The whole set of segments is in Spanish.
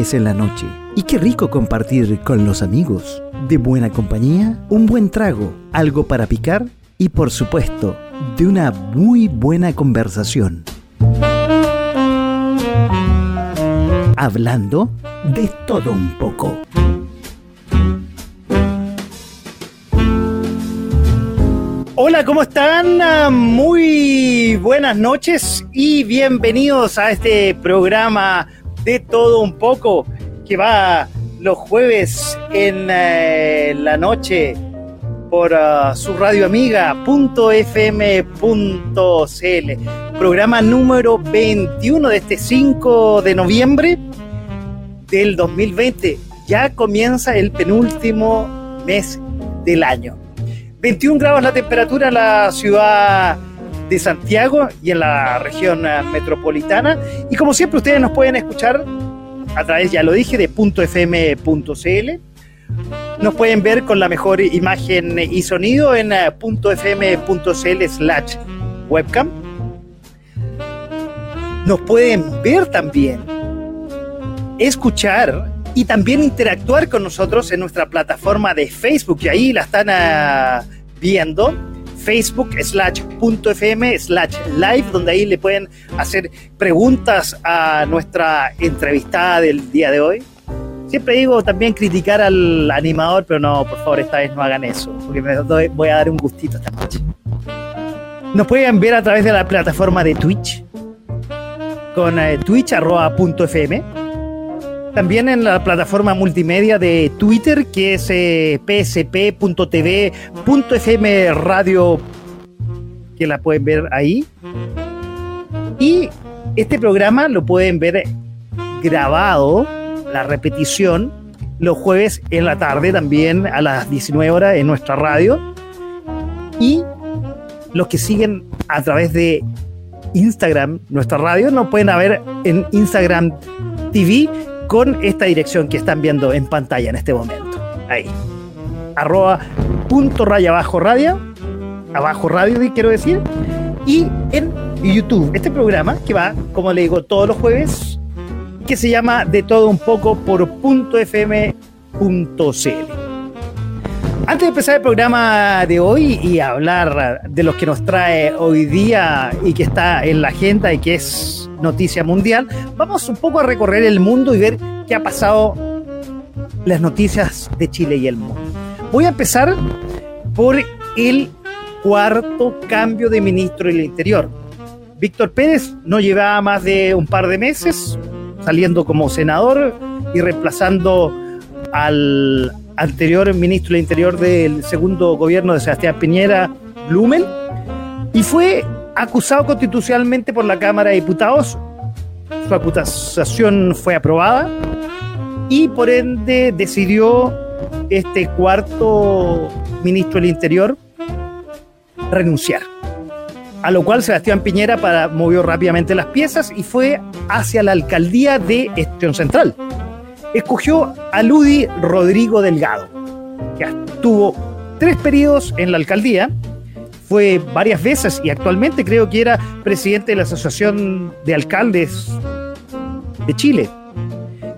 en la noche. Y qué rico compartir con los amigos. De buena compañía, un buen trago, algo para picar y por supuesto, de una muy buena conversación. Hablando de todo un poco. Hola, ¿cómo están? Muy buenas noches y bienvenidos a este programa de todo un poco que va los jueves en eh, la noche por ah, su radio amiga programa número 21 de este 5 de noviembre del 2020 ya comienza el penúltimo mes del año. 21 grados la temperatura en la ciudad de Santiago y en la región eh, metropolitana. Y como siempre, ustedes nos pueden escuchar a través, ya lo dije, de .fm.cl. Nos pueden ver con la mejor imagen y sonido en eh, .fm.cl slash webcam. Nos pueden ver también, escuchar y también interactuar con nosotros en nuestra plataforma de Facebook, y ahí la están uh, viendo, facebook slash punto fm slash live, donde ahí le pueden hacer preguntas a nuestra entrevistada del día de hoy. Siempre digo también criticar al animador, pero no, por favor, esta vez no hagan eso, porque me voy a dar un gustito esta noche. Nos pueden ver a través de la plataforma de Twitch, con eh, twitch.fm también en la plataforma multimedia de Twitter, que es eh, psp.tv.fm radio, que la pueden ver ahí. Y este programa lo pueden ver grabado, la repetición, los jueves en la tarde también a las 19 horas en nuestra radio. Y los que siguen a través de Instagram, nuestra radio, nos pueden ver en Instagram TV con esta dirección que están viendo en pantalla en este momento. Ahí. Arroba punto raya abajo radio. Abajo radio, quiero decir. Y en YouTube. Este programa que va, como le digo, todos los jueves. Que se llama De todo un poco por punto fm.cl. Antes de empezar el programa de hoy y hablar de lo que nos trae hoy día y que está en la agenda y que es noticia mundial, vamos un poco a recorrer el mundo y ver qué ha pasado las noticias de Chile y el mundo. Voy a empezar por el cuarto cambio de ministro del Interior. Víctor Pérez no llevaba más de un par de meses saliendo como senador y reemplazando al anterior ministro del Interior del segundo gobierno de Sebastián Piñera, Blumel, y fue acusado constitucionalmente por la Cámara de Diputados. Su acusación fue aprobada y por ende decidió este cuarto ministro del Interior renunciar. A lo cual Sebastián Piñera para, movió rápidamente las piezas y fue hacia la alcaldía de Estión Central. Escogió a Ludi Rodrigo Delgado, que estuvo tres periodos en la alcaldía fue varias veces y actualmente creo que era presidente de la Asociación de Alcaldes de Chile.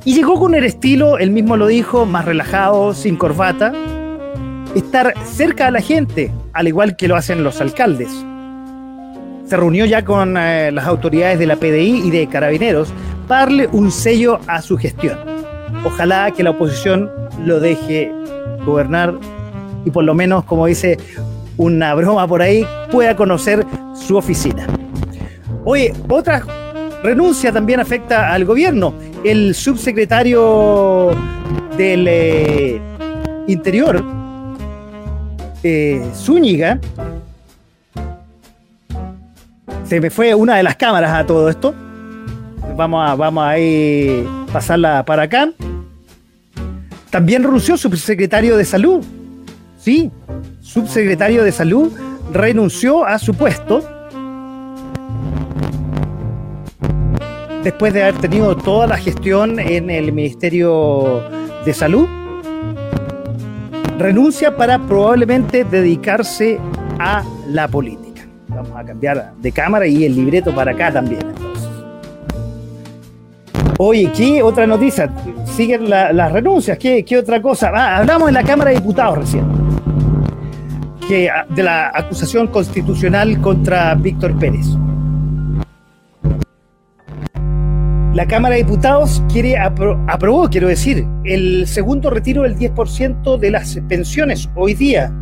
Y llegó con el estilo, él mismo lo dijo, más relajado, sin corbata, estar cerca de la gente, al igual que lo hacen los alcaldes. Se reunió ya con eh, las autoridades de la PDI y de Carabineros para darle un sello a su gestión. Ojalá que la oposición lo deje gobernar y por lo menos, como dice una broma por ahí, pueda conocer su oficina. Oye, otra renuncia también afecta al gobierno. El subsecretario del eh, Interior, eh, Zúñiga, se me fue una de las cámaras a todo esto. Vamos a, vamos a pasarla para acá. También renunció subsecretario de Salud. Sí, subsecretario de Salud, renunció a su puesto después de haber tenido toda la gestión en el Ministerio de Salud. Renuncia para probablemente dedicarse a la política. Vamos a cambiar de cámara y el libreto para acá también. Oye, ¿qué otra noticia? Siguen las renuncias, ¿qué, otra cosa? Ah, hablamos en la Cámara de Diputados recién. Que, ah, de la acusación constitucional contra Víctor Pérez. La Cámara de Diputados quiere aprobó, quiero decir, el segundo retiro del 10% de las pensiones hoy día,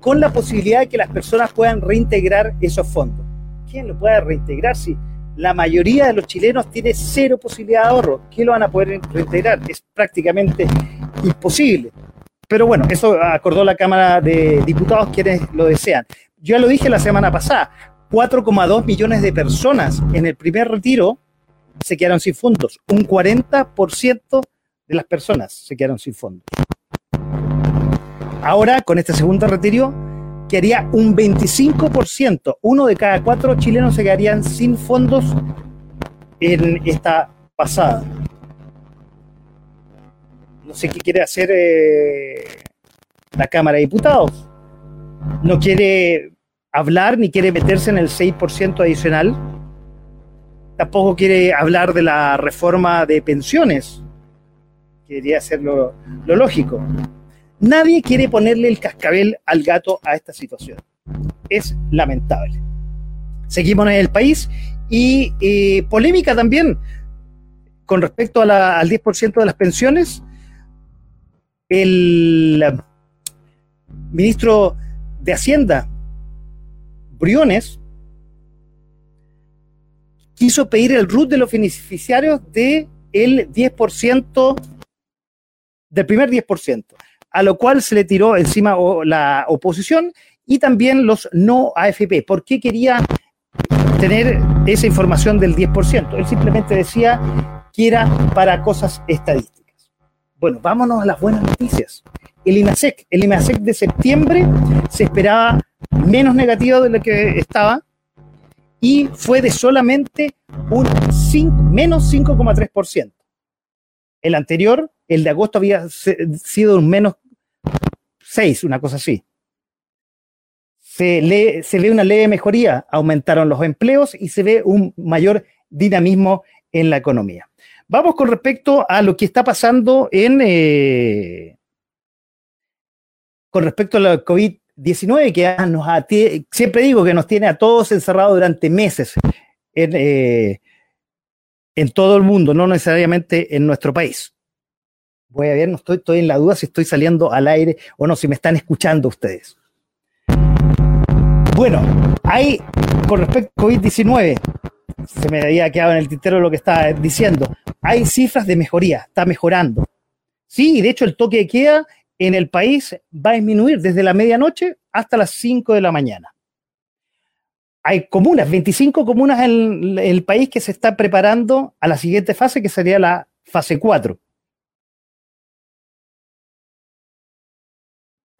con la posibilidad de que las personas puedan reintegrar esos fondos. ¿Quién lo puede reintegrar si la mayoría de los chilenos tiene cero posibilidad de ahorro? ¿Quién lo van a poder reintegrar? Es prácticamente imposible. Pero bueno, eso acordó la Cámara de Diputados quienes lo desean. Yo ya lo dije la semana pasada, 4,2 millones de personas en el primer retiro se quedaron sin fondos. Un 40% de las personas se quedaron sin fondos. Ahora, con este segundo retiro, quedaría un 25%. Uno de cada cuatro chilenos se quedarían sin fondos en esta pasada. No sé qué quiere hacer eh, la Cámara de Diputados. No quiere hablar ni quiere meterse en el 6% adicional. Tampoco quiere hablar de la reforma de pensiones. Quería ser lo, lógico. Nadie quiere ponerle el cascabel al gato a esta situación. Es lamentable. Seguimos en el país y eh, polémica también con respecto al 10% de las pensiones. El ministro de Hacienda, Briones quiso pedir el RUT de los beneficiarios del 10%, del primer 10%, a lo cual se le tiró encima la oposición y también los no AFP. ¿Por qué quería tener esa información del 10%? Él simplemente decía que era para cosas estadísticas. Bueno, vámonos a las buenas noticias. El IMASEC, el IMASEC de septiembre se esperaba menos negativo de lo que estaba y fue de solamente un menos 5,3%. El anterior, el de agosto, había sido un menos 6, una cosa así. Se, se ve una leve mejoría, aumentaron los empleos y se ve un mayor dinamismo en la economía. Vamos con respecto a lo que está pasando en... Eh, con respecto a la COVID 19 que nos siempre digo que nos tiene a todos encerrados durante meses eh, en, todo el mundo, no necesariamente en nuestro país. Voy a ver, no estoy, estoy en la duda si estoy saliendo al aire o no, si me están escuchando ustedes. Bueno, hay, con respecto a COVID-19, se me había quedado en el tintero lo que estaba diciendo, hay cifras de mejoría, está mejorando. Sí, y de hecho el toque de queda en el país va a disminuir desde la medianoche hasta las 5 de la mañana. Hay comunas, 25 comunas en el país que se están preparando a la siguiente fase, que sería la fase 4.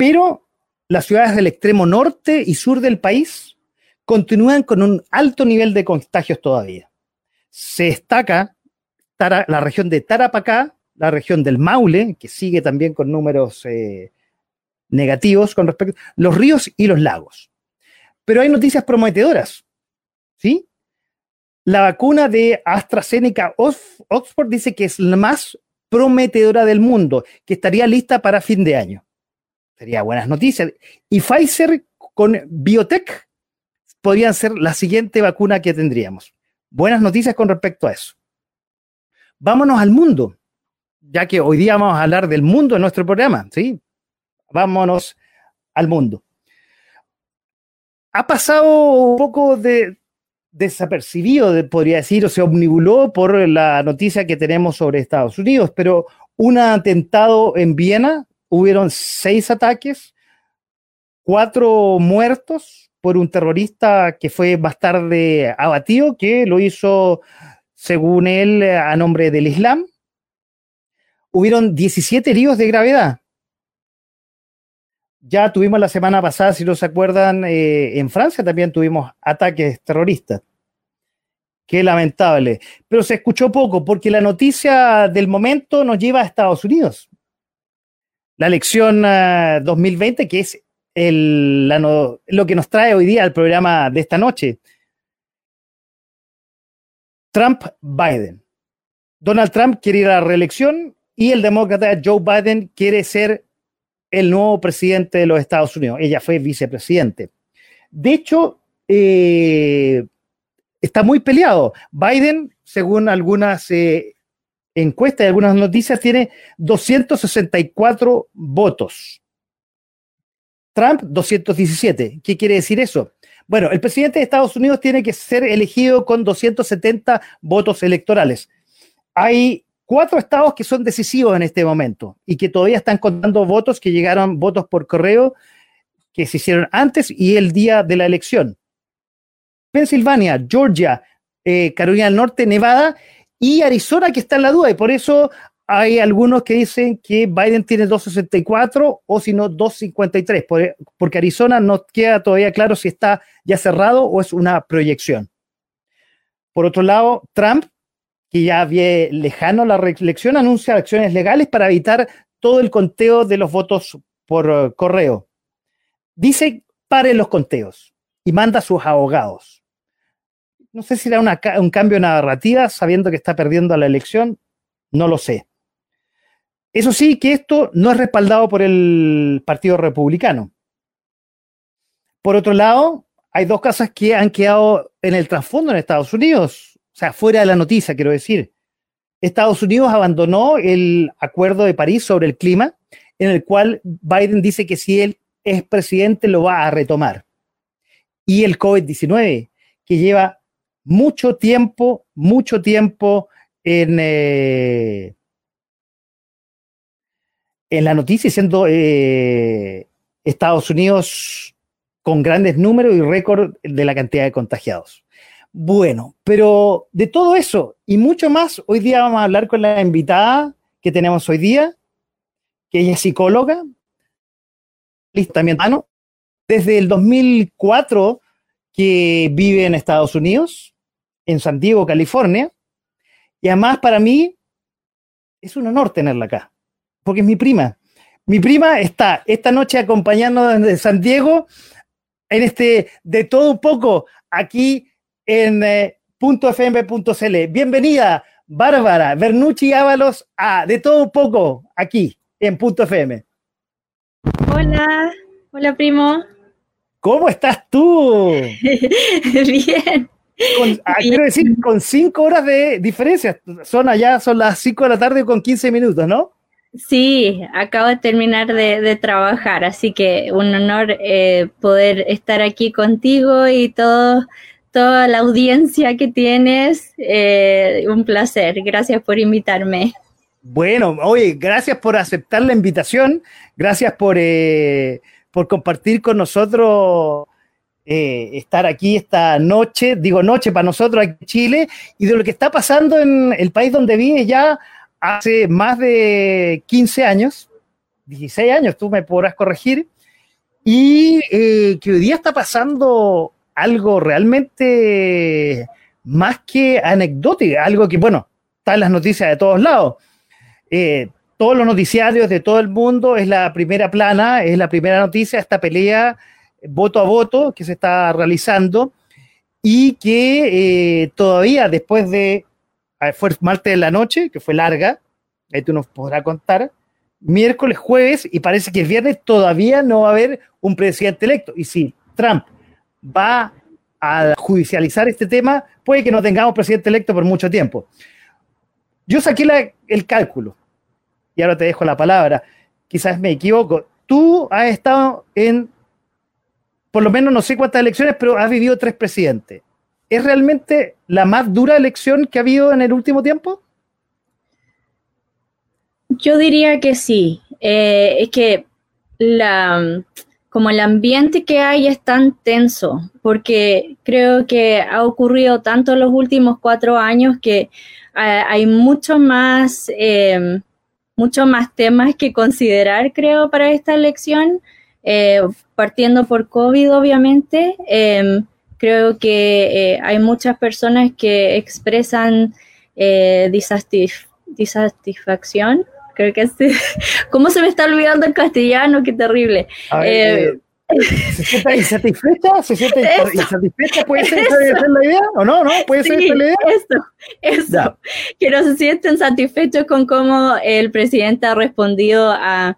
Pero las ciudades del extremo norte y sur del país continúan con un alto nivel de contagios todavía. Se destaca la región de Tarapacá, la región del Maule, que sigue también con números eh, negativos con respecto a los ríos y los lagos. Pero hay noticias prometedoras, ¿sí? La vacuna de AstraZeneca Oxford dice que es la más prometedora del mundo, que estaría lista para fin de año. Sería buenas noticias. Y Pfizer con Biotech podrían ser la siguiente vacuna que tendríamos. Buenas noticias con respecto a eso. Vámonos al mundo ya que hoy día vamos a hablar del mundo en nuestro programa, ¿sí? Vámonos al mundo. Ha pasado un poco de desapercibido, podría decir, o se omnibuló por la noticia que tenemos sobre Estados Unidos, pero un atentado en Viena, hubieron seis ataques, cuatro muertos por un terrorista que fue más tarde abatido, que lo hizo, según él, a nombre del Islam hubieron 17 heridos de gravedad. Ya tuvimos la semana pasada, si no se acuerdan, eh, en Francia también tuvimos ataques terroristas. Qué lamentable. Pero se escuchó poco porque la noticia del momento nos lleva a Estados Unidos. La elección 2020, ah, que es lo que nos trae hoy día al programa de esta noche. Trump-Biden. Donald Trump quiere ir a la reelección y el demócrata Joe Biden quiere ser el nuevo presidente de los Estados Unidos. Ella fue vicepresidente. De hecho, eh, está muy peleado. Biden, según algunas eh, encuestas y algunas noticias, tiene 264 votos. Trump, 217. ¿Qué quiere decir eso? Bueno, el presidente de Estados Unidos tiene que ser elegido con 270 votos electorales. Hay cuatro estados que son decisivos en este momento y que todavía están contando votos que llegaron, votos por correo que se hicieron antes y el día de la elección. Pensilvania, Georgia, eh, Carolina del Norte, Nevada y Arizona que está en la duda y por eso hay algunos que dicen que Biden tiene 264 o si no 253, porque Arizona no queda todavía claro si está ya cerrado o es una proyección. Por otro lado, Trump, que ya ve lejano la reelección, anuncia acciones legales para evitar todo el conteo de los votos por eh, correo. Dice, pare los conteos y manda a sus abogados. No sé si era un cambio de narrativa sabiendo que está perdiendo la elección, no lo sé. Eso sí, que esto no es respaldado por el Partido Republicano. Por otro lado, hay dos cosas que han quedado en el trasfondo en Estados Unidos, o sea, fuera de la noticia, quiero decir. Estados Unidos abandonó el Acuerdo de París sobre el clima, en el cual Biden dice que si él es presidente lo va a retomar. Y el COVID-19, que lleva mucho tiempo, mucho tiempo en, eh, en la noticia siendo eh, Estados Unidos con grandes números y récord de la cantidad de contagiados. Bueno, pero de todo eso y mucho más, hoy día vamos a hablar con la invitada que tenemos hoy día, que ella es psicóloga, también desde el 2004 que vive en Estados Unidos, en San Diego, California, y además para mí es un honor tenerla acá porque es mi prima. Mi prima está esta noche acompañándonos desde San Diego en este de todo un poco aquí en eh, .fm.cl. Bienvenida, Bárbara Bernucci Ábalos a De todo un poco aquí en .fm. Hola, hola primo. ¿Cómo estás tú? Bien. Ah, quiero decir, con cinco horas de diferencia. Son allá, son las cinco de la tarde con 15 minutos, ¿no? Sí, acabo de terminar de, trabajar, así que un honor eh, poder estar aquí contigo y todo, toda la audiencia que tienes. Eh, un placer, gracias por invitarme. Bueno, oye, gracias por aceptar la invitación, gracias por, eh, por compartir con nosotros estar aquí esta noche, digo noche para nosotros aquí en Chile, y de lo que está pasando en el país donde vive ya hace más de 15 años, 16 años, tú me podrás corregir, y eh, que hoy día está pasando algo realmente más que anecdótico, algo que, bueno, está en las noticias de todos lados. Eh, todos los noticiarios de todo el mundo es la primera plana, es la primera noticia, esta pelea voto a voto que se está realizando y que eh, todavía después de fue martes de la noche, que fue larga, ahí tú nos podrás contar, miércoles, jueves, y parece que el viernes todavía no va a haber un presidente electo. Y si Trump va a judicializar este tema, puede que no tengamos presidente electo por mucho tiempo. Yo saqué el cálculo, y ahora te dejo la palabra, quizás me equivoco. Tú has estado en, por lo menos no sé cuántas elecciones, pero has vivido tres presidentes. ¿Es realmente la más dura elección que ha habido en el último tiempo? Yo diría que sí. Eh, es que la, como el ambiente que hay es tan tenso, porque creo que ha ocurrido tanto en los últimos cuatro años que eh, hay mucho más, eh, mucho más temas que considerar, creo, para esta elección. Partiendo por COVID, obviamente. Creo que eh, hay muchas personas que expresan eh, disatisfacción. Creo que sí. ¿Cómo se me está olvidando el castellano? Qué terrible. Eh, ¿Se siente insatisfecha? ¿Se siente insatisfecha? ¿Puede ser, la idea? ¿O no? ¿No? ¿Puede ser la idea? Eso, eso. Que no se sienten satisfechos con cómo el presidente ha respondido a,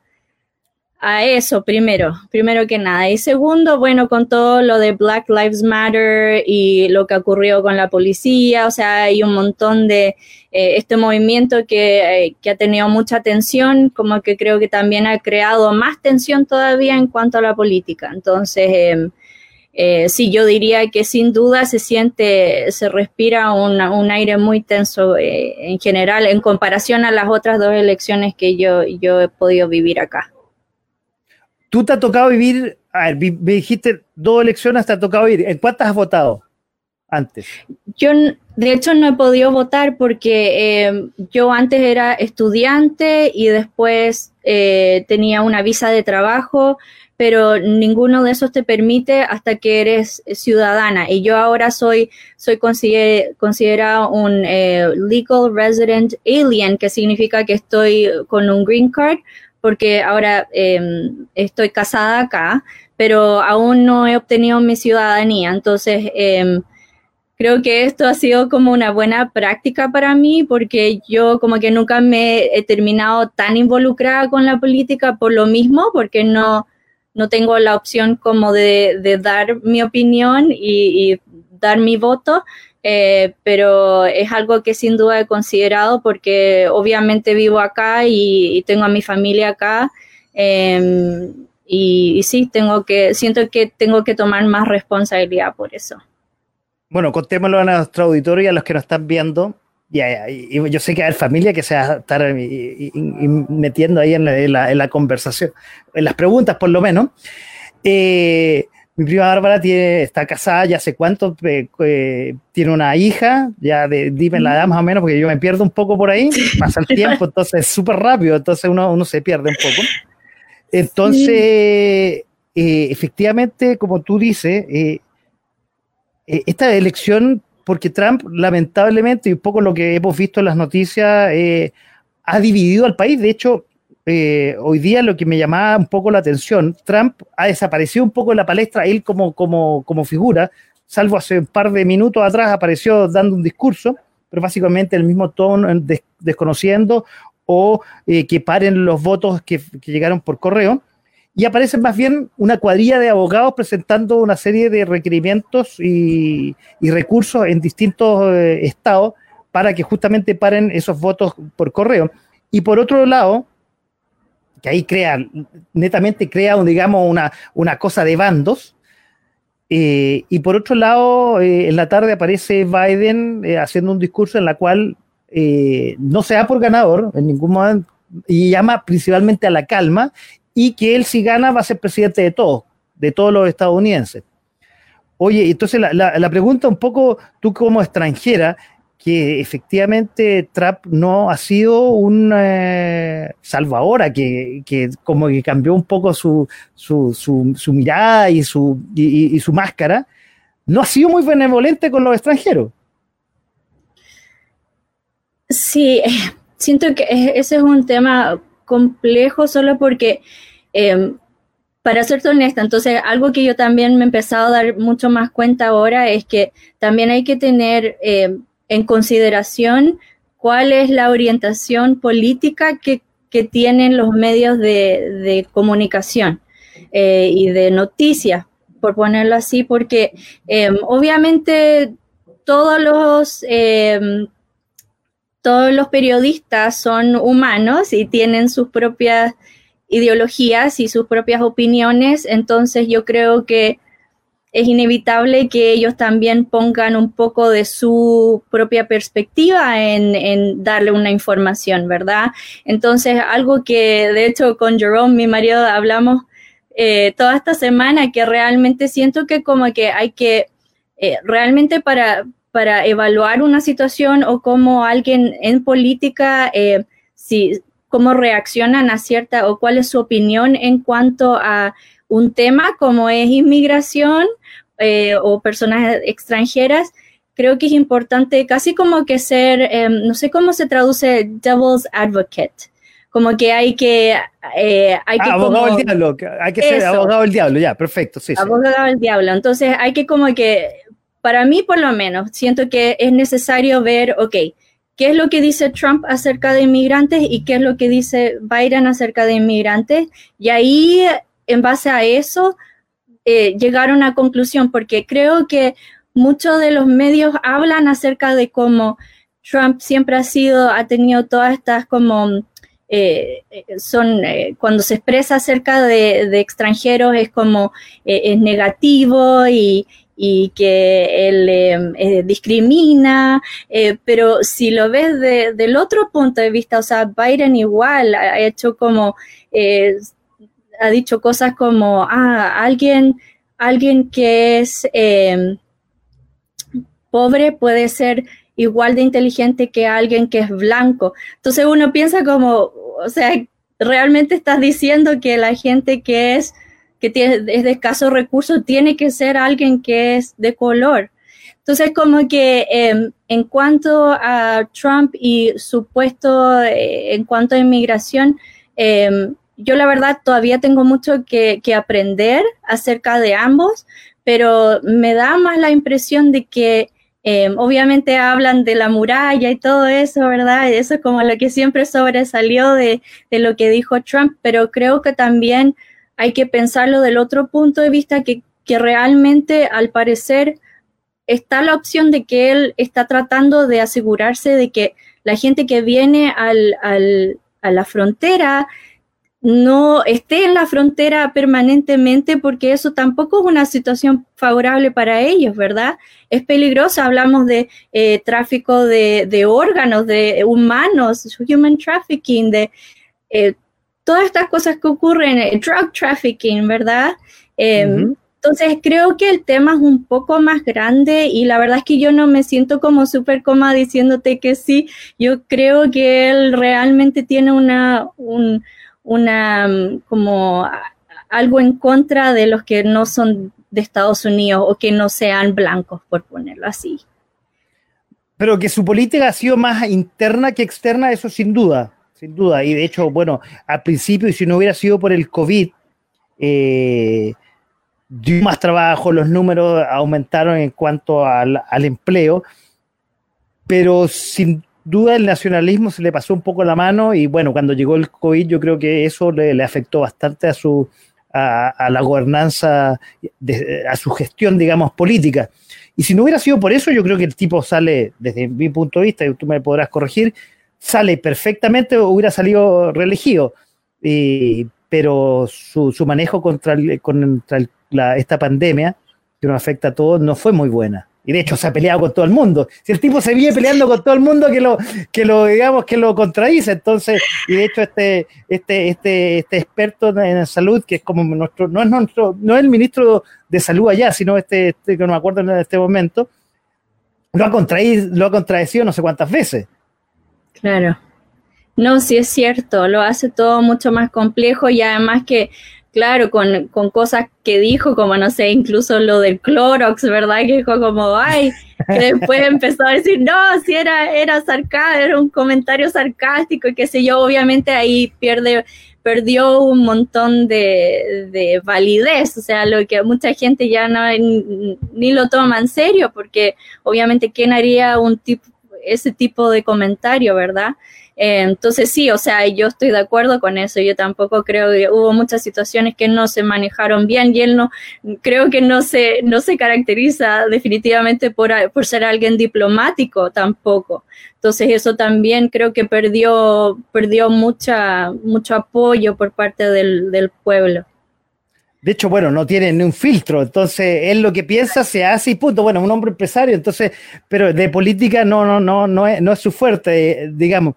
a eso, primero, primero que nada. Y segundo, bueno, con todo lo de Black Lives Matter y lo que ocurrió con la policía, o sea, hay un montón de eh, este movimiento que, eh, que, ha tenido mucha tensión, como que creo que también ha creado más tensión todavía en cuanto a la política. Entonces, em, eh, sí, yo diría que sin duda se siente, se respira un aire muy tenso en general en comparación a las otras dos elecciones que yo, yo he podido vivir acá. Tú te ha tocado vivir, a ver, me dijiste dos elecciones, te ha tocado vivir. ¿En cuántas has votado antes? Yo, de hecho, no he podido votar porque eh, yo antes era estudiante y después eh, tenía una visa de trabajo, pero ninguno de esos te permite hasta que eres ciudadana. Y yo ahora soy, soy considerado un eh, legal resident alien, que significa que estoy con un green card porque ahora em, estoy casada acá, pero aún no he obtenido mi ciudadanía. Entonces, em, creo que esto ha sido como una buena práctica para mí porque yo como que nunca me he terminado tan involucrada con la política por lo mismo, porque no, no tengo la opción como de, dar mi opinión y dar mi voto. Eh, pero es algo que sin duda he considerado porque obviamente vivo acá y, tengo a mi familia acá. Em, y, sí, tengo que, siento que tengo que tomar más responsabilidad por eso. Bueno, contémoslo a nuestro auditorio y a los que nos están viendo. Y yo sé que hay familia que se va a estar metiendo ahí en la, en la, conversación, en las preguntas por lo menos. Eh, mi prima Bárbara tiene, está casada ya hace cuánto, eh, tiene una hija, ya de, dime la edad más o menos, porque yo me pierdo un poco por ahí, pasa el tiempo, entonces es súper rápido, entonces uno, uno se pierde un poco. Entonces, eh, efectivamente, como tú dices, eh, esta elección, porque Trump, lamentablemente, y un poco lo que hemos visto en las noticias, ha dividido al país. De hecho, eh, hoy día lo que me llamaba un poco la atención, Trump ha desaparecido un poco de la palestra, él como, como, como figura, salvo hace un par de minutos atrás apareció dando un discurso, pero básicamente el mismo tono, desconociendo o eh, que paren los votos que, llegaron por correo. Y aparece más bien una cuadrilla de abogados presentando una serie de requerimientos y, recursos en distintos eh, estados para que justamente paren esos votos por correo. Y por otro lado, que ahí crea, netamente crea, digamos, una, una cosa de bandos. Eh, y por otro lado, eh, en la tarde aparece Biden eh, haciendo un discurso en la cual no se da por ganador en ningún momento y llama principalmente a la calma y que él si gana va a ser presidente de todos, de todos los estadounidenses. Oye, entonces la, la pregunta un poco, tú como extranjera, que efectivamente Trump no ha sido un eh, salvadora, que, como que cambió un poco su, su, su, mirada y su, y, su máscara, no ha sido muy benevolente con los extranjeros. Sí, siento que ese es un tema complejo solo porque, em, para ser honesta, entonces algo que yo también me he empezado a dar mucho más cuenta ahora es que también hay que tener em, en consideración cuál es la orientación política que, tienen los medios de, comunicación eh, y de noticias, por ponerlo así, porque em, obviamente todos los, em, todos los periodistas son humanos y tienen sus propias ideologías y sus propias opiniones, entonces yo creo que es inevitable que ellos también pongan un poco de su propia perspectiva en, darle una información, ¿verdad? Entonces, algo que de hecho con Jerome, mi marido, hablamos eh, toda esta semana, que realmente siento que como que hay que, eh, realmente para, para evaluar una situación o cómo alguien en política, eh, si, cómo reaccionan a cierta o cuál es su opinión en cuanto a un tema como es inmigración eh, o personas extranjeras, creo que es importante casi como que ser, em, no sé cómo se traduce devil's advocate, como que hay que... Eh, hay que abogado del diablo, hay que ser abogado del diablo, ya, perfecto, sí. Abogado del diablo, entonces hay que como que, para mí por lo menos, siento que es necesario ver, ok, qué es lo que dice Trump acerca de inmigrantes y qué es lo que dice Biden acerca de inmigrantes. Y ahí, en base a eso, eh, llegar a una conclusión, porque creo que muchos de los medios hablan acerca de cómo Trump siempre ha sido, ha tenido todas estas como... Eh, son eh, cuando se expresa acerca de, extranjeros es como es negativo y, y que él em, eh, discrimina, eh, pero si lo ves del otro punto de vista, o sea, Biden igual ha hecho como, eh, ha dicho cosas como, ah, alguien, alguien que es em, pobre puede ser igual de inteligente que alguien que es blanco. Entonces uno piensa como, o sea, realmente estás diciendo que la gente que es que tiene, es de escasos recursos, tiene que ser alguien que es de color. Entonces, como que em, en cuanto a Trump y su puesto eh, en cuanto a inmigración, em, yo la verdad todavía tengo mucho que, aprender acerca de ambos, pero me da más la impresión de que em, obviamente hablan de la muralla y todo eso, ¿verdad? Eso es como lo que siempre sobresalió de, de lo que dijo Trump, pero creo que también hay que pensarlo del otro punto de vista que, realmente al parecer está la opción de que él está tratando de asegurarse de que la gente que viene al, a la frontera no esté en la frontera permanentemente porque eso tampoco es una situación favorable para ellos, ¿verdad? Es peligroso, hablamos de eh, tráfico de, órganos, de humanos, human trafficking, de eh, todas estas cosas que ocurren, eh, drug trafficking, ¿verdad? Em, entonces creo que el tema es un poco más grande y la verdad es que yo no me siento como súper cómoda diciéndote que sí. Yo creo que él realmente tiene una, una, mm, como algo en contra de los que no son de Estados Unidos o que no sean blancos, por ponerlo así. Pero que su política ha sido más interna que externa, eso sin duda. Sin duda, y de hecho, bueno, al principio, y si no hubiera sido por el COVID, eh, dio más trabajo, los números aumentaron en cuanto al, empleo, pero sin duda el nacionalismo se le pasó un poco la mano y bueno, cuando llegó el COVID yo creo que eso le, afectó bastante a su a, la gobernanza, a su gestión, digamos, política. Y si no hubiera sido por eso, yo creo que el tipo sale, desde mi punto de vista, y tú me podrás corregir, sale perfectamente, hubiera salido reelegido. pero su, manejo contra, esta pandemia, que nos afecta a todos, no fue muy buena. Y de hecho se ha peleado con todo el mundo. Si el tipo se viene peleando con todo el mundo que lo, que lo digamos, que lo contradice, entonces, y de hecho este, este, este, este experto en salud, que es como nuestro, no es nuestro, no es el ministro de salud allá, sino este, este que no me acuerdo en este momento, lo ha contraído, lo ha contradecido no sé cuántas veces. Claro. No, sí es cierto, lo hace todo mucho más complejo y además que, claro, con, cosas que dijo, como no sé, incluso lo del Clorox, ¿verdad? Que dijo como, ay, que después empezó a decir, no, si era, era sarcástico, era un comentario sarcástico y qué sé yo, obviamente ahí pierde, perdió un montón de, de validez, o sea, lo que mucha gente ya no, ni lo toma en serio, porque obviamente, ¿quién haría un tipo ese tipo de comentario, ¿verdad? Eh, entonces sí, o sea, yo estoy de acuerdo con eso. Yo tampoco creo que hubo muchas situaciones que no se manejaron bien y él no, creo que no se, no se caracteriza definitivamente por, por ser alguien diplomático tampoco. Entonces eso también creo que perdió, perdió mucha, mucho apoyo por parte del, del pueblo. De hecho, bueno, no tiene ni un filtro, entonces él lo que piensa se hace y punto. Bueno, un hombre empresario, entonces, pero de política no, no, no, no es, no es su fuerte, digamos.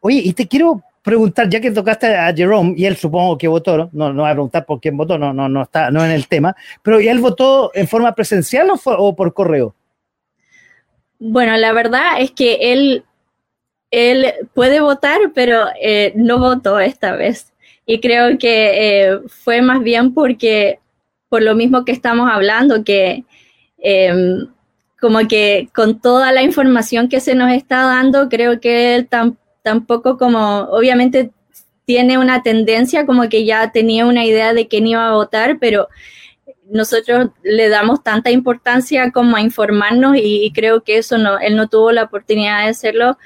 Oye, y te quiero preguntar, ya que tocaste a Jerome, y él supongo que votó, no, no, voy a preguntar por quién votó, no, no, no está, no en el tema, pero ¿y él votó en forma presencial o, o por correo? Bueno, la verdad es que él, él puede votar, pero eh, no votó esta vez. Y creo que eh, fue más bien porque, por lo mismo que estamos hablando, que em, como que con toda la información que se nos está dando, creo que él tampoco como, obviamente tiene una tendencia, como que ya tenía una idea de quién iba a votar, pero nosotros le damos tanta importancia como a informarnos y, creo que eso no, él no tuvo la oportunidad de hacerlo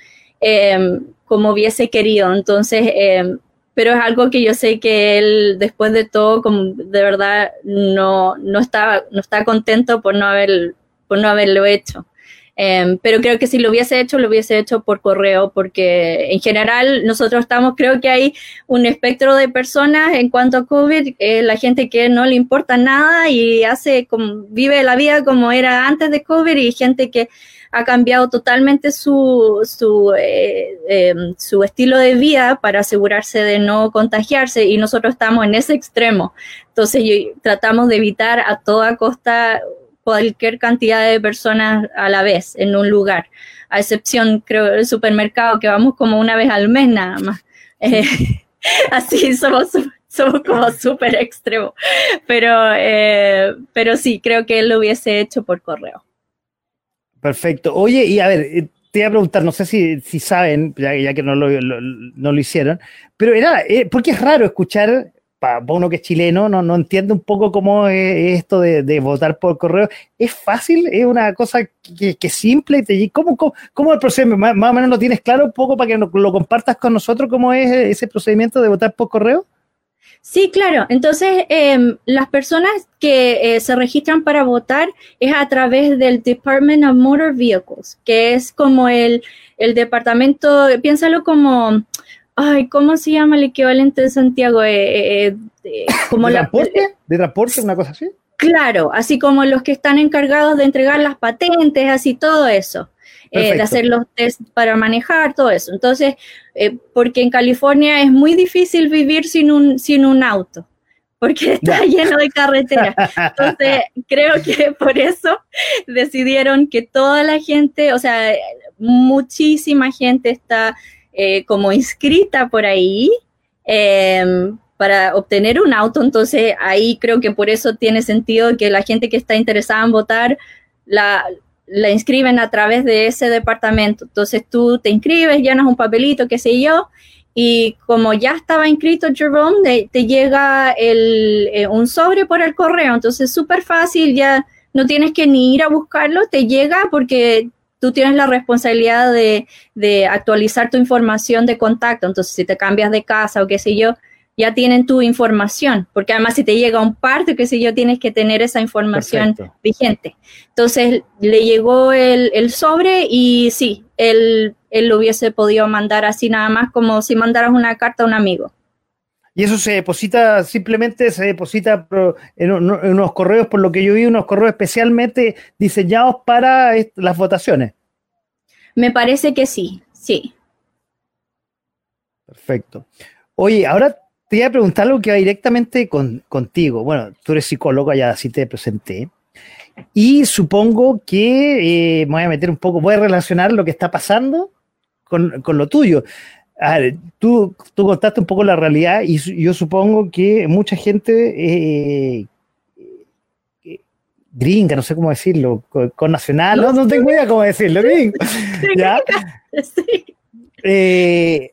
eh, como hubiese querido. Entonces, eh, pero es algo que yo sé que él, después de todo, como de verdad no, no, está, no está contento por no, haber, por no haberlo hecho. Em, pero creo que si lo hubiese hecho, lo hubiese hecho por correo, porque en general nosotros estamos, creo que hay un espectro de personas en cuanto a COVID, eh, la gente que no le importa nada y hace como, vive la vida como era antes de COVID y gente que ha cambiado totalmente su, su, eh, em, su estilo de vida para asegurarse de no contagiarse y nosotros estamos en ese extremo. Entonces tratamos de evitar a toda costa cualquier cantidad de personas a la vez en un lugar, a excepción, creo, del supermercado, que vamos como una vez al mes nada más. Eh, así somos, somos como súper extremos. Pero, eh, pero sí, creo que él lo hubiese hecho por correo. Perfecto. Oye, y a ver, eh, te iba a preguntar, no sé si, si saben, ya, que no lo, no lo hicieron, pero era, porque es raro escuchar para uno que es chileno, no, no entiende un poco cómo es esto de, votar por correo. ¿Es fácil? ¿Es una cosa que, es simple? ¿Cómo, cómo, cómo el procedimiento? Más, o menos lo tienes claro un poco para que lo, compartas con nosotros, cómo es ese procedimiento de votar por correo. Sí, claro. Entonces, em, las personas que eh, se registran para votar es a través del Department of Motor Vehicles, que es como el, el departamento, piénsalo como ay, ¿cómo se llama el equivalente de Santiago? Eh, eh, eh, como ¿De transporte? ¿De transporte? ¿Una cosa así? Claro, así como los que están encargados de entregar las patentes, así todo eso. de hacer los test para manejar, todo eso. Entonces, porque en California es muy difícil vivir sin un, sin un auto, porque está lleno de carreteras. Entonces, creo que por eso decidieron que toda la gente, o sea, muchísima gente está eh, como inscrita por ahí em, para obtener un auto. Entonces ahí creo que por eso tiene sentido que la gente que está interesada en votar la, inscriben a través de ese departamento. Entonces tú te inscribes, llenas un papelito, qué sé yo, y como ya estaba inscrito Jerome, te, llega el, eh, un sobre por el correo. Entonces súper fácil, ya no tienes que ni ir a buscarlo, te llega porque tú tienes la responsabilidad de, actualizar tu información de contacto. Entonces, si te cambias de casa o qué sé yo, ya tienen tu información, porque además si te llega un parto, qué sé yo, tienes que tener esa información vigente. Entonces, le llegó el, sobre y sí, él, él lo hubiese podido mandar así nada más como si mandaras una carta a un amigo. Y eso se deposita, simplemente se deposita en, unos correos, por lo que yo vi, unos correos especialmente diseñados para las votaciones. Me parece que sí, sí. Perfecto. Oye, ahora te voy a preguntar algo que va directamente contigo. Bueno, tú eres psicólogo, ya así te presenté. Y supongo que eh, me voy a meter un poco, voy a relacionar lo que está pasando con, con lo tuyo a ver, tú, tú contaste un poco la realidad y yo supongo que mucha gente eh, eh, gringa, no sé cómo decirlo, con, nacional, no, no, tengo idea cómo decirlo. Eh,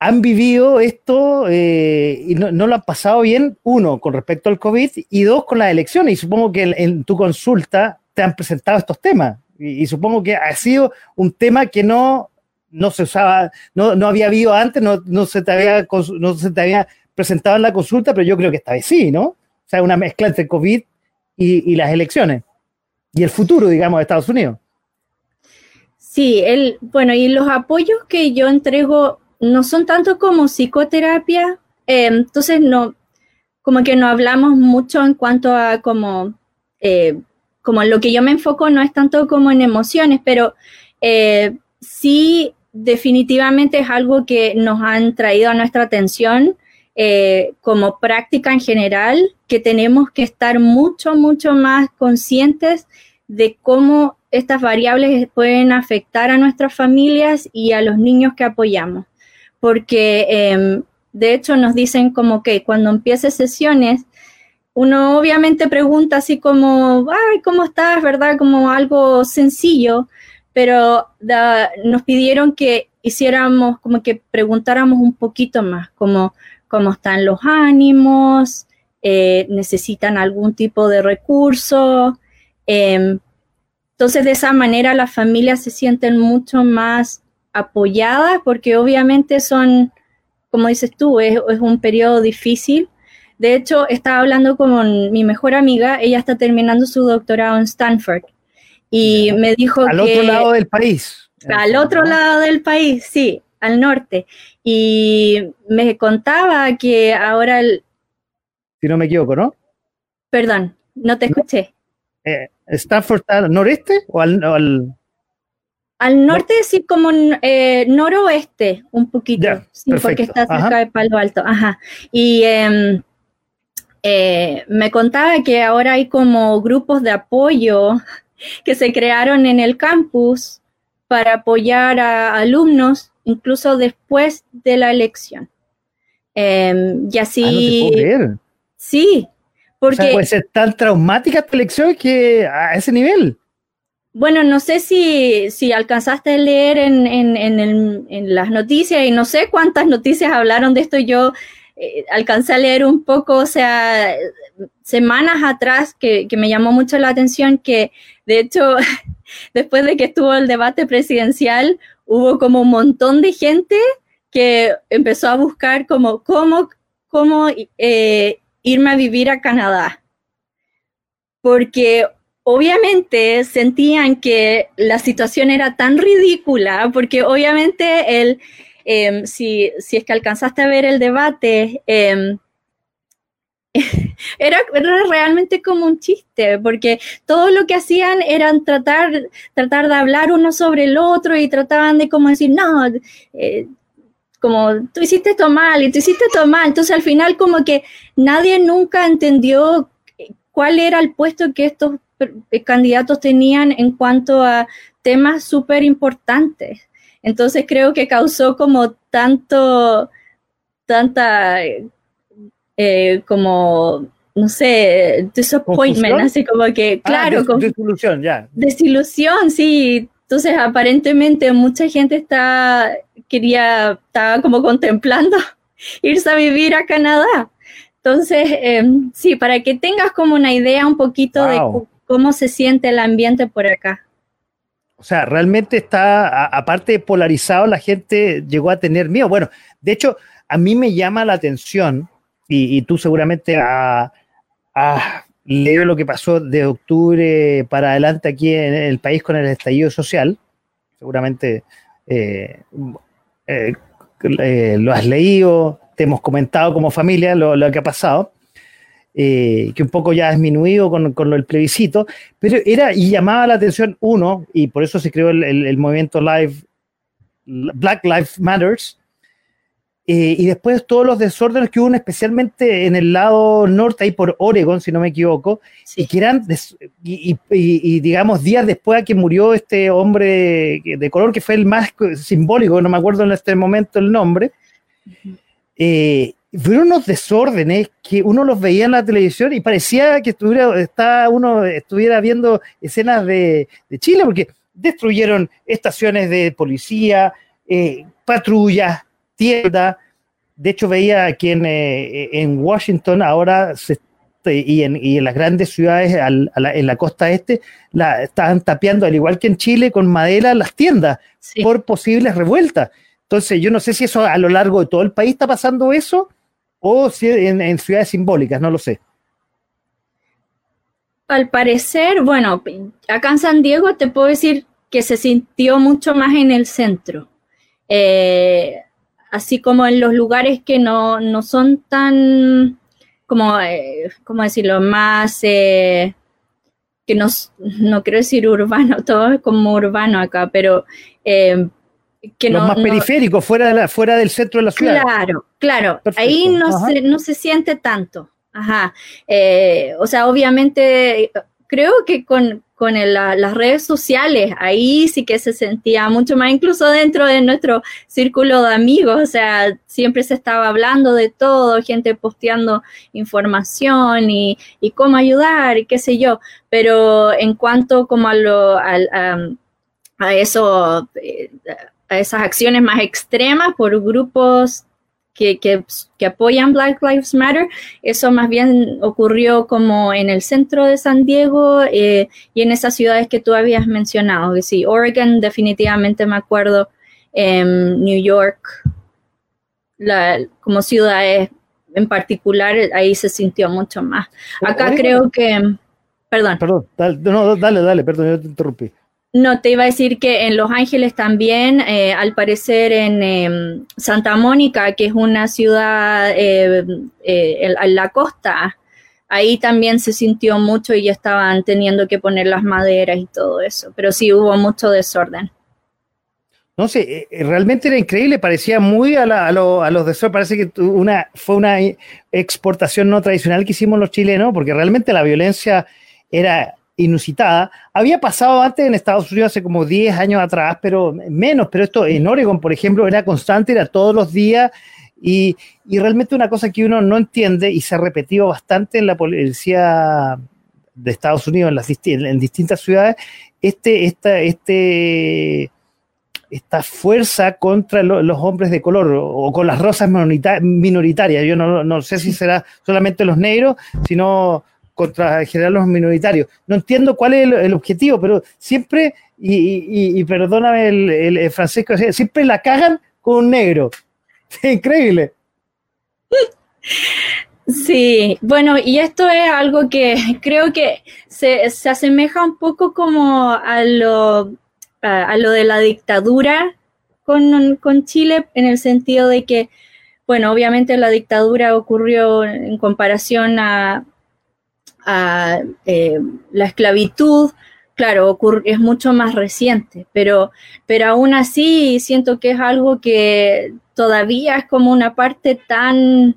han vivido esto y no, lo han pasado bien, uno, con respecto al COVID y dos, con las elecciones. Y supongo que en, tu consulta te han presentado estos temas. y, supongo que ha sido un tema que no no se usaba, no, no había habido antes, no, no, se te había, no se había presentado en la consulta, pero yo creo que esta vez sí, ¿no? O sea, una mezcla entre COVID y, las elecciones y el futuro, digamos, de Estados Unidos. Sí, el, bueno, y los apoyos que yo entrego no son tanto como psicoterapia, eh, entonces no, como que no hablamos mucho en cuanto a como, eh, como lo que yo me enfoco no es tanto como en emociones, pero eh, sí definitivamente es algo que nos han traído a nuestra atención eh, como práctica en general, que tenemos que estar mucho, mucho más conscientes de cómo estas variables pueden afectar a nuestras familias y a los niños que apoyamos. Porque em, de hecho nos dicen como que cuando empieces sesiones, uno obviamente pregunta así como, ay, ¿cómo estás? ¿Verdad? Como algo sencillo, pero nos pidieron que hiciéramos, como que preguntáramos un poquito más, como cómo están los ánimos, eh, necesitan algún tipo de recurso. Em, entonces, de esa manera las familias se sienten mucho más apoyadas porque obviamente son, como dices tú, es, un periodo difícil. De hecho, estaba hablando con mi mejor amiga, ella está terminando su doctorado en Stanford y me dijo al que... Al otro lado del país. Al otro lado del país, sí, al norte. Y me contaba que ahora... El, si no me equivoco, ¿no? Perdón, no te escuché. Eh, ¿Stanford al noreste o al, al... norte, sí, como eh, noroeste, un poquito, sí, porque está cerca de Palo Alto. Ajá. Y em, eh, me contaba que ahora hay como grupos de apoyo que se crearon en el campus para apoyar a alumnos incluso después de la elección. Em, y así... Ah, sí, porque... puede ser tan traumática esta elección que a ese nivel. Bueno, no sé si, si alcanzaste a leer en, en, en, las noticias y no sé cuántas noticias hablaron de esto. Yo eh, alcancé a leer un poco, o sea, semanas atrás que, me llamó mucho la atención que, de hecho, después de que estuvo el debate presidencial, hubo como un montón de gente que empezó a buscar como cómo, cómo eh, irme a vivir a Canadá. Porque obviamente sentían que la situación era tan ridícula, porque obviamente el, em, si, si, es que alcanzaste a ver el debate, em, era, realmente como un chiste, porque todo lo que hacían eran tratar, tratar de hablar uno sobre el otro y trataban de como decir, no, eh, como tú hiciste esto mal y tú hiciste esto mal. Entonces al final como que nadie nunca entendió cuál era el puesto que estos candidatos tenían en cuanto a temas súper importantes. Entonces creo que causó como tanto, tanta eh, como, no sé, disappointment, así como que, ah, claro, desilusión, ya. Desilusión, sí. Entonces, aparentemente mucha gente está, quería, estaba como contemplando irse a vivir a Canadá. Entonces, em, sí, para que tengas como una idea un poquito de cómo se siente el ambiente por acá. O sea, realmente está, aparte de polarizado, la gente llegó a tener miedo. Bueno, de hecho, a mí me llama la atención y, tú seguramente has, leído lo que pasó de octubre para adelante aquí en el país con el estallido social. Seguramente eh, eh, eh, lo has leído, te hemos comentado como familia lo, que ha pasado. Que un poco ya ha disminuido con, con el plebiscito, pero era y llamaba la atención uno, y por eso se creó el, el movimiento Live, Black Lives Matters, eh, y después todos los desórdenes que hubo, especialmente en el lado norte, ahí por Oregon, si no me equivoco, y que eran, y, digamos, días después a que murió este hombre de color, que fue el más simbólico, no me acuerdo en este momento el nombre, eh, fueron unos desórdenes que uno los veía en la televisión y parecía que estuviera, está, uno estuviera viendo escenas de, Chile, porque destruyeron estaciones de policía, eh, patrullas, tienda. De hecho, veía que en, eh, en Washington ahora y, en, las grandes ciudades en la costa este la estaban tapeando, al igual que en Chile, con madera las tiendas por posibles revueltas. Entonces, yo no sé si eso a lo largo de todo el país está pasando eso o si en, ciudades simbólicas, no lo sé. Al parecer, bueno, acá en San Diego te puedo decir que se sintió mucho más en el centro. Eh, así como en los lugares que no, no son tan, como, eh, ¿cómo decirlo?, más, eh, que no, no quiero decir urbano, todo es como urbano acá, pero... Eh, que los más periféricos, fuera, de la, fuera del centro de la ciudad. Claro, claro. Ahí no se, no se siente tanto. Ajá. o sea, obviamente, creo que con, con las redes sociales, ahí sí que se sentía mucho más, incluso dentro de nuestro círculo de amigos, o sea, siempre se estaba hablando de todo, gente posteando información y, cómo ayudar y qué sé yo, pero en cuanto como a lo, a, eso, eh, esas acciones más extremas por grupos que, que, apoyan Black Lives Matter. Eso más bien ocurrió como en el centro de San Diego eh, y en esas ciudades que tú habías mencionado. Que sí, Oregon definitivamente me acuerdo, New York, la, como ciudades en particular, ahí se sintió mucho más. Acá creo que... Perdón. Perdón, dale, no, dale, dale, perdón, yo te interrumpí. No, te iba a decir que en Los Ángeles también, eh, al parecer en em, Santa Mónica, que es una ciudad eh, eh, en la costa, ahí también se sintió mucho y ya estaban teniendo que poner las maderas y todo eso, pero sí hubo mucho desorden. No sé, realmente era increíble, parecía muy a, a, los deseos, parece que una, fue una exportación no tradicional que hicimos los chilenos, porque realmente la violencia era inusitada. Había pasado antes en Estados Unidos hace como 10 años atrás, pero menos, pero esto en Oregon, por ejemplo, era constante, era todos los días y, realmente una cosa que uno no entiende y se ha repetido bastante en la policía de Estados Unidos, en, las en distintas ciudades, este, esta, este, esta fuerza contra los hombres de color o, con las rosas minoritarias. Yo no, no sé si será solamente los negros, sino contra en general los minoritarios. No entiendo cuál es el, objetivo, pero siempre, y, perdóname el, el, Francisco, siempre la cagan con un negro. increíble. Sí, bueno, y esto es algo que creo que se, asemeja un poco como a lo, a, lo de la dictadura con, con Chile, en el sentido de que, bueno, obviamente la dictadura ocurrió en comparación a, a eh, la esclavitud, claro, es mucho más reciente, pero, pero aún así siento que es algo que todavía es como una parte tan,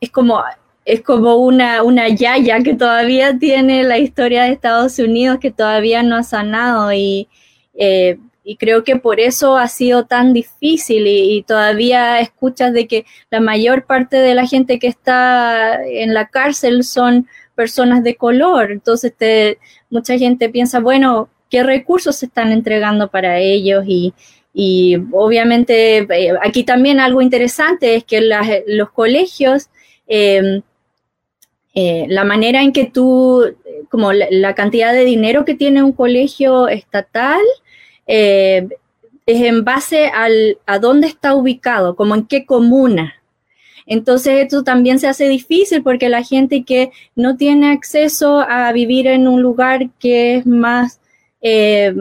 es como, es como una, una yaya que todavía tiene la historia de Estados Unidos que todavía no ha sanado y, eh, y creo que por eso ha sido tan difícil y, todavía escuchas de que la mayor parte de la gente que está en la cárcel son personas de color. Entonces te, mucha gente piensa, bueno, ¿qué recursos se están entregando para ellos? Y, obviamente eh, aquí también algo interesante es que los colegios, em, eh, la manera en que tú, como la cantidad de dinero que tiene un colegio estatal, eh, es en base al, a dónde está ubicado, como en qué comuna. Entonces esto también se hace difícil porque la gente que no tiene acceso a vivir en un lugar que es más eh,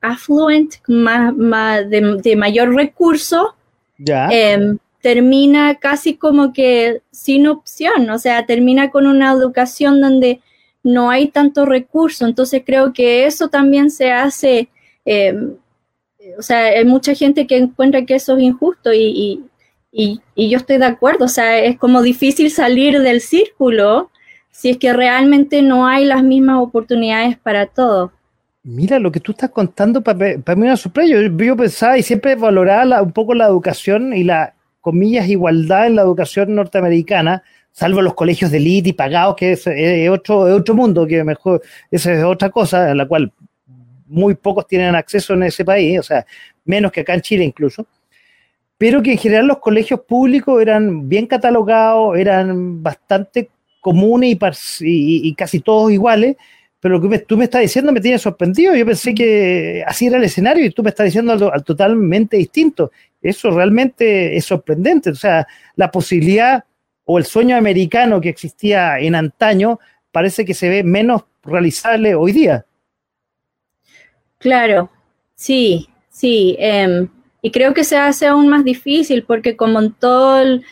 affluent, más, de, mayor recurso, em, termina casi como que sin opción, o sea, termina con una educación donde no hay tanto recurso. Entonces creo que eso también se hace eh, o sea, hay mucha gente que encuentra que eso es injusto y, yo estoy de acuerdo, o sea, es como difícil salir del círculo si es que realmente no hay las mismas oportunidades para todos. Mira, lo que tú estás contando para, mí es una sorpresa. Yo, pensaba y siempre valoraba un poco la educación y la, comillas, igualdad en la educación norteamericana, salvo los colegios de élite y pagados, que es, otro, otro mundo, que mejor, es otra cosa, a la cual muy pocos tienen acceso en ese país, o sea, menos que acá en Chile incluso, pero que en general los colegios públicos eran bien catalogados, eran bastante comunes y, casi todos iguales, pero lo que tú me estás diciendo me tiene sorprendido. Yo pensé que así era el escenario y tú me estás diciendo algo, totalmente distinto. Eso realmente es sorprendente. O sea, la posibilidad o el sueño americano que existía en antaño parece que se ve menos realizable hoy día. Claro, sí, sí. Em, y creo que se hace aún más difícil porque como en todo el,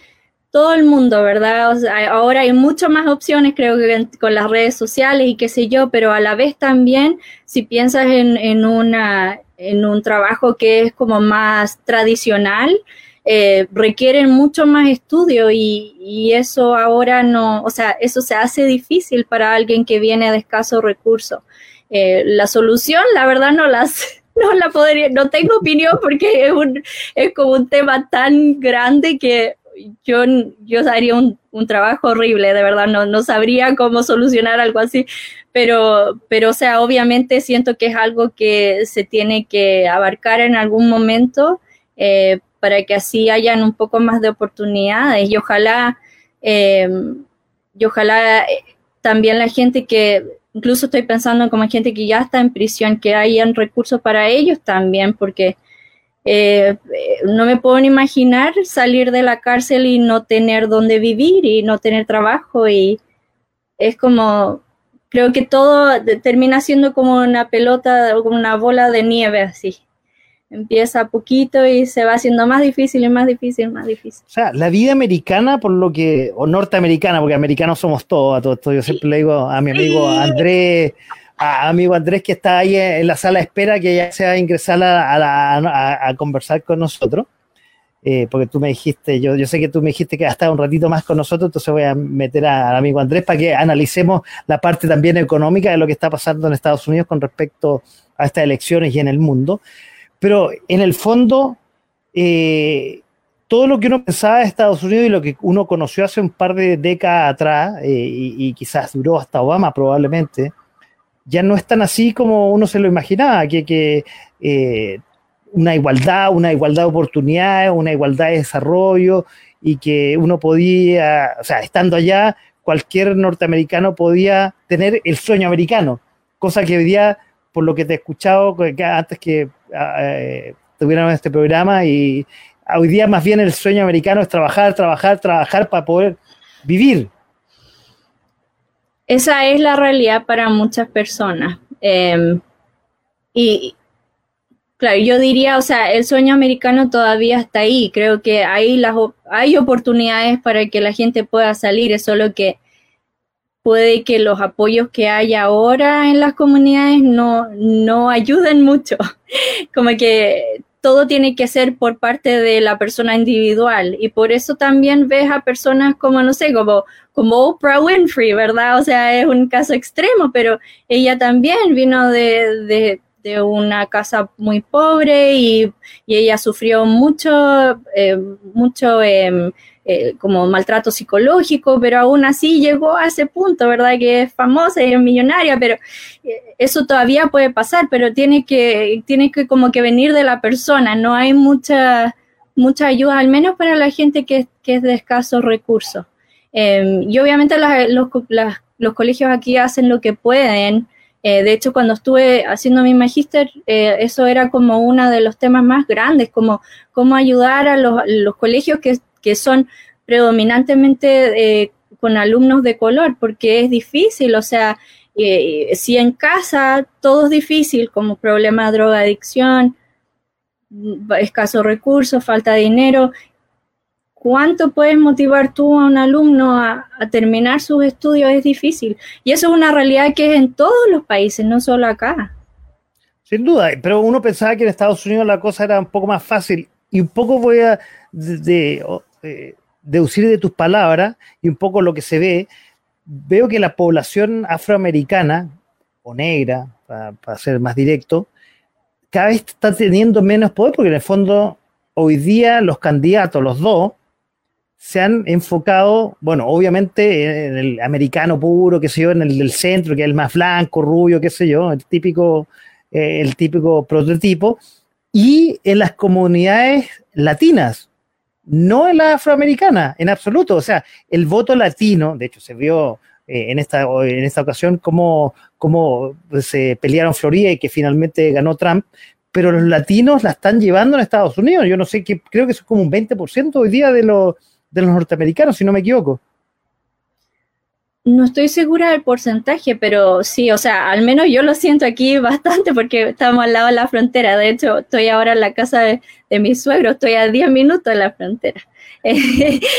todo el mundo, ¿verdad? ahora hay muchas más opciones, creo que con las redes sociales y qué sé yo, pero a la vez también, si piensas en, en, una, en un trabajo que es como más tradicional, eh, requieren mucho más estudio y, y, eso ahora no, o sea, eso se hace difícil para alguien que viene de escasos recursos. La solución, la verdad, no las no la podría, no tengo opinión porque es, un, es como un tema tan grande que yo, yo haría un, un trabajo horrible, de verdad, no, no sabría cómo solucionar algo así, pero, pero, o sea, obviamente siento que es algo que se tiene que abarcar en algún momento eh, para que así hayan un poco más de oportunidades. Y ojalá, eh, y ojalá eh, también la gente que, incluso estoy pensando como gente que ya está en prisión, que hayan recursos para ellos también, porque eh, no me puedo ni imaginar salir de la cárcel y no tener dónde vivir y no tener trabajo y es como, creo que todo termina siendo como una pelota o como una bola de nieve así. Empieza poquito y se va haciendo más difícil y más difícil, más difícil. O sea, la vida americana, por lo que, o norteamericana, porque americanos somos todos, a todo esto. Yo siempre le digo a mi amigo Andrés, a, amigo Andrés que está ahí en la sala de espera que ya se va a ingresar a, conversar con nosotros. Eh, porque tú me dijiste, yo, yo sé que tú me dijiste que ha estado un ratito más con nosotros, entonces voy a meter al amigo Andrés para que analicemos la parte también económica de lo que está pasando en Estados Unidos con respecto a estas elecciones y en el mundo. Pero en el fondo, eh, todo lo que uno pensaba de Estados Unidos y lo que uno conoció hace un par de décadas atrás, eh, y, quizás duró hasta Obama probablemente, ya no es tan así como uno se lo imaginaba, que, que eh, una igualdad, una igualdad de oportunidades, una igualdad de desarrollo y que uno podía, o sea, estando allá, cualquier norteamericano podía tener el sueño americano, cosa que hoy día, por lo que te he escuchado antes que ah, eh, tuviéramos este programa, y hoy día más bien el sueño americano es trabajar, trabajar, trabajar para poder vivir, esa es la realidad para muchas personas. Em, y claro, yo diría, o sea, el sueño americano todavía está ahí. Creo que hay, las, hay oportunidades para que la gente pueda salir, es solo que puede que los apoyos que hay ahora en las comunidades no, no ayuden mucho. Como que todo tiene que ser por parte de la persona individual y por eso también ves a personas como, no sé, como, como Oprah Winfrey, ¿verdad? O sea, es un caso extremo, pero ella también vino de, de, una casa muy pobre y, y ella sufrió mucho, eh, mucho... Eh, eh, como maltrato psicológico, pero aún así llegó a ese punto, ¿verdad? Que es famosa y es millonaria, pero eh, eso todavía puede pasar, pero tiene que, tiene que como que venir de la persona, no hay mucha, mucha ayuda, al menos para la gente que, es de escasos recursos. Em, y obviamente los, los, colegios aquí hacen lo que pueden. Eh, de hecho, cuando estuve haciendo mi magíster, eso era como uno de los temas más grandes, como cómo ayudar a los, los colegios que que son predominantemente eh, con alumnos de color, porque es difícil, o sea, eh, si en casa todo es difícil, como problema de drogadicción, escasos recursos, falta de dinero, ¿cuánto puedes motivar tú a un alumno a, terminar sus estudios? Es difícil. Y eso es una realidad que es en todos los países, no solo acá. Sin duda, pero uno pensaba que en Estados Unidos la cosa era un poco más fácil y un poco voy a de, eh, deducir de tus palabras y un poco lo que se ve, veo que la población afroamericana o negra, para, ser más directo, cada vez está teniendo menos poder porque en el fondo hoy día los candidatos, los dos, se han enfocado, bueno, obviamente en el americano puro, qué sé yo, en el del centro, que es el más blanco, rubio, qué sé yo, el típico, eh, el típico prototipo, y en las comunidades latinas, no en la afroamericana, en absoluto. O sea, el voto latino, de hecho, se vio eh, en, esta, en esta ocasión cómo, cómo se pelearon Florida y que finalmente ganó Trump, pero los latinos la están llevando en Estados Unidos. Yo no sé, qué, creo que es como un 20% hoy día de, los de los norteamericanos, si no me equivoco. No estoy segura del porcentaje, pero sí, o sea, al menos yo lo siento aquí bastante porque estamos al lado de la frontera. De hecho, estoy ahora en la casa de, mi suegro, estoy a 10 minutos de la frontera.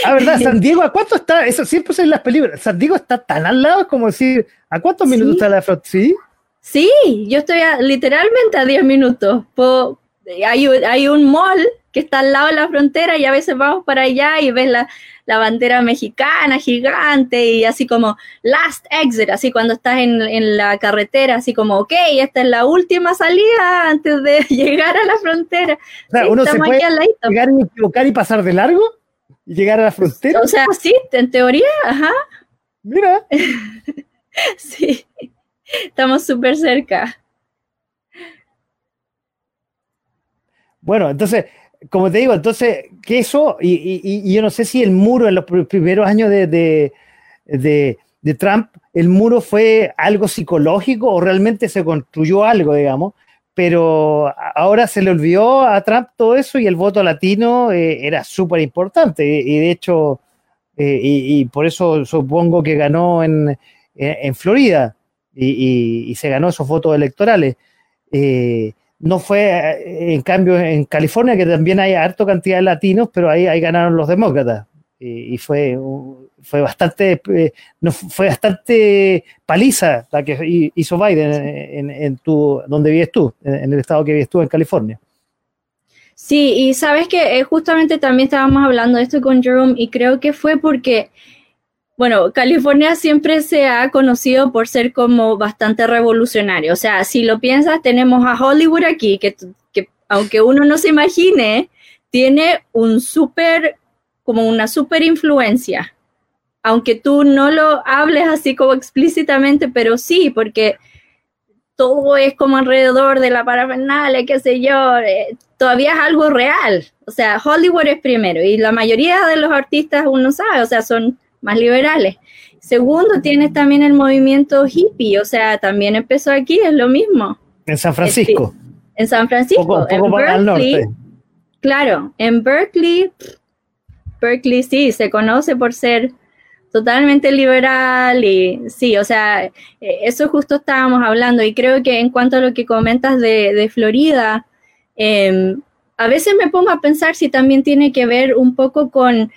Ah, ¿verdad? San Diego, ¿a cuánto está? Eso siempre es en las películas. San Diego está tan al lado como decir, ¿a cuántos minutos está la frontera? ¿Sí? Sí, yo estoy literalmente a 10 minutos. hay, hay un mall que está al lado de la frontera y a veces vamos para allá y ves la, bandera mexicana gigante y así como last exit, así cuando estás en, la carretera, así como, ok, esta es la última salida antes de llegar a la frontera. O sea, uno se puede llegar y equivocar y pasar de largo. llegar a la frontera. O sea, sí, en teoría, ajá. Mira. sí, estamos súper cerca. Bueno, entonces, como te digo, entonces, que eso, y, yo no sé si el muro en los primeros años de, de, Trump, el muro fue algo psicológico o realmente se construyó algo, digamos, pero ahora se le olvidó a Trump todo eso y el voto latino eh, era súper importante. Y, de hecho, eh, y, por eso supongo que ganó en, en Florida y, se ganó esos votos electorales. Eh, no fue, en cambio, en California, que también hay harto cantidad de latinos, pero ahí, ahí ganaron los demócratas. Y, fue, fue bastante no, fue bastante paliza la que hizo Biden en, en tu, donde vives tú, en el estado que vives tú, en California. Sí, y sabes que eh, justamente también estábamos hablando de esto con Jerome y creo que fue porque, bueno, California siempre se ha conocido por ser como bastante revolucionario. O sea, si lo piensas, tenemos a Hollywood aquí, que, que aunque uno no se imagine, tiene un súper, como una súper influencia. Aunque tú no lo hables así como explícitamente, pero sí, porque todo es como alrededor de la parafernalia, qué sé yo, eh, todavía es algo real. O sea, Hollywood es primero y la mayoría de los artistas uno sabe, o sea, son más liberales. Segundo, tienes también el movimiento hippie, o sea, también empezó aquí, es lo mismo. En San Francisco. en San Francisco, en Berkeley. Claro, en Berkeley, Berkeley sí, se conoce por ser totalmente liberal y sí, o sea, e, eso justo estábamos hablando y creo que en cuanto a lo que comentas de, de Florida, Em, a veces me pongo a pensar si también tiene que ver un poco con,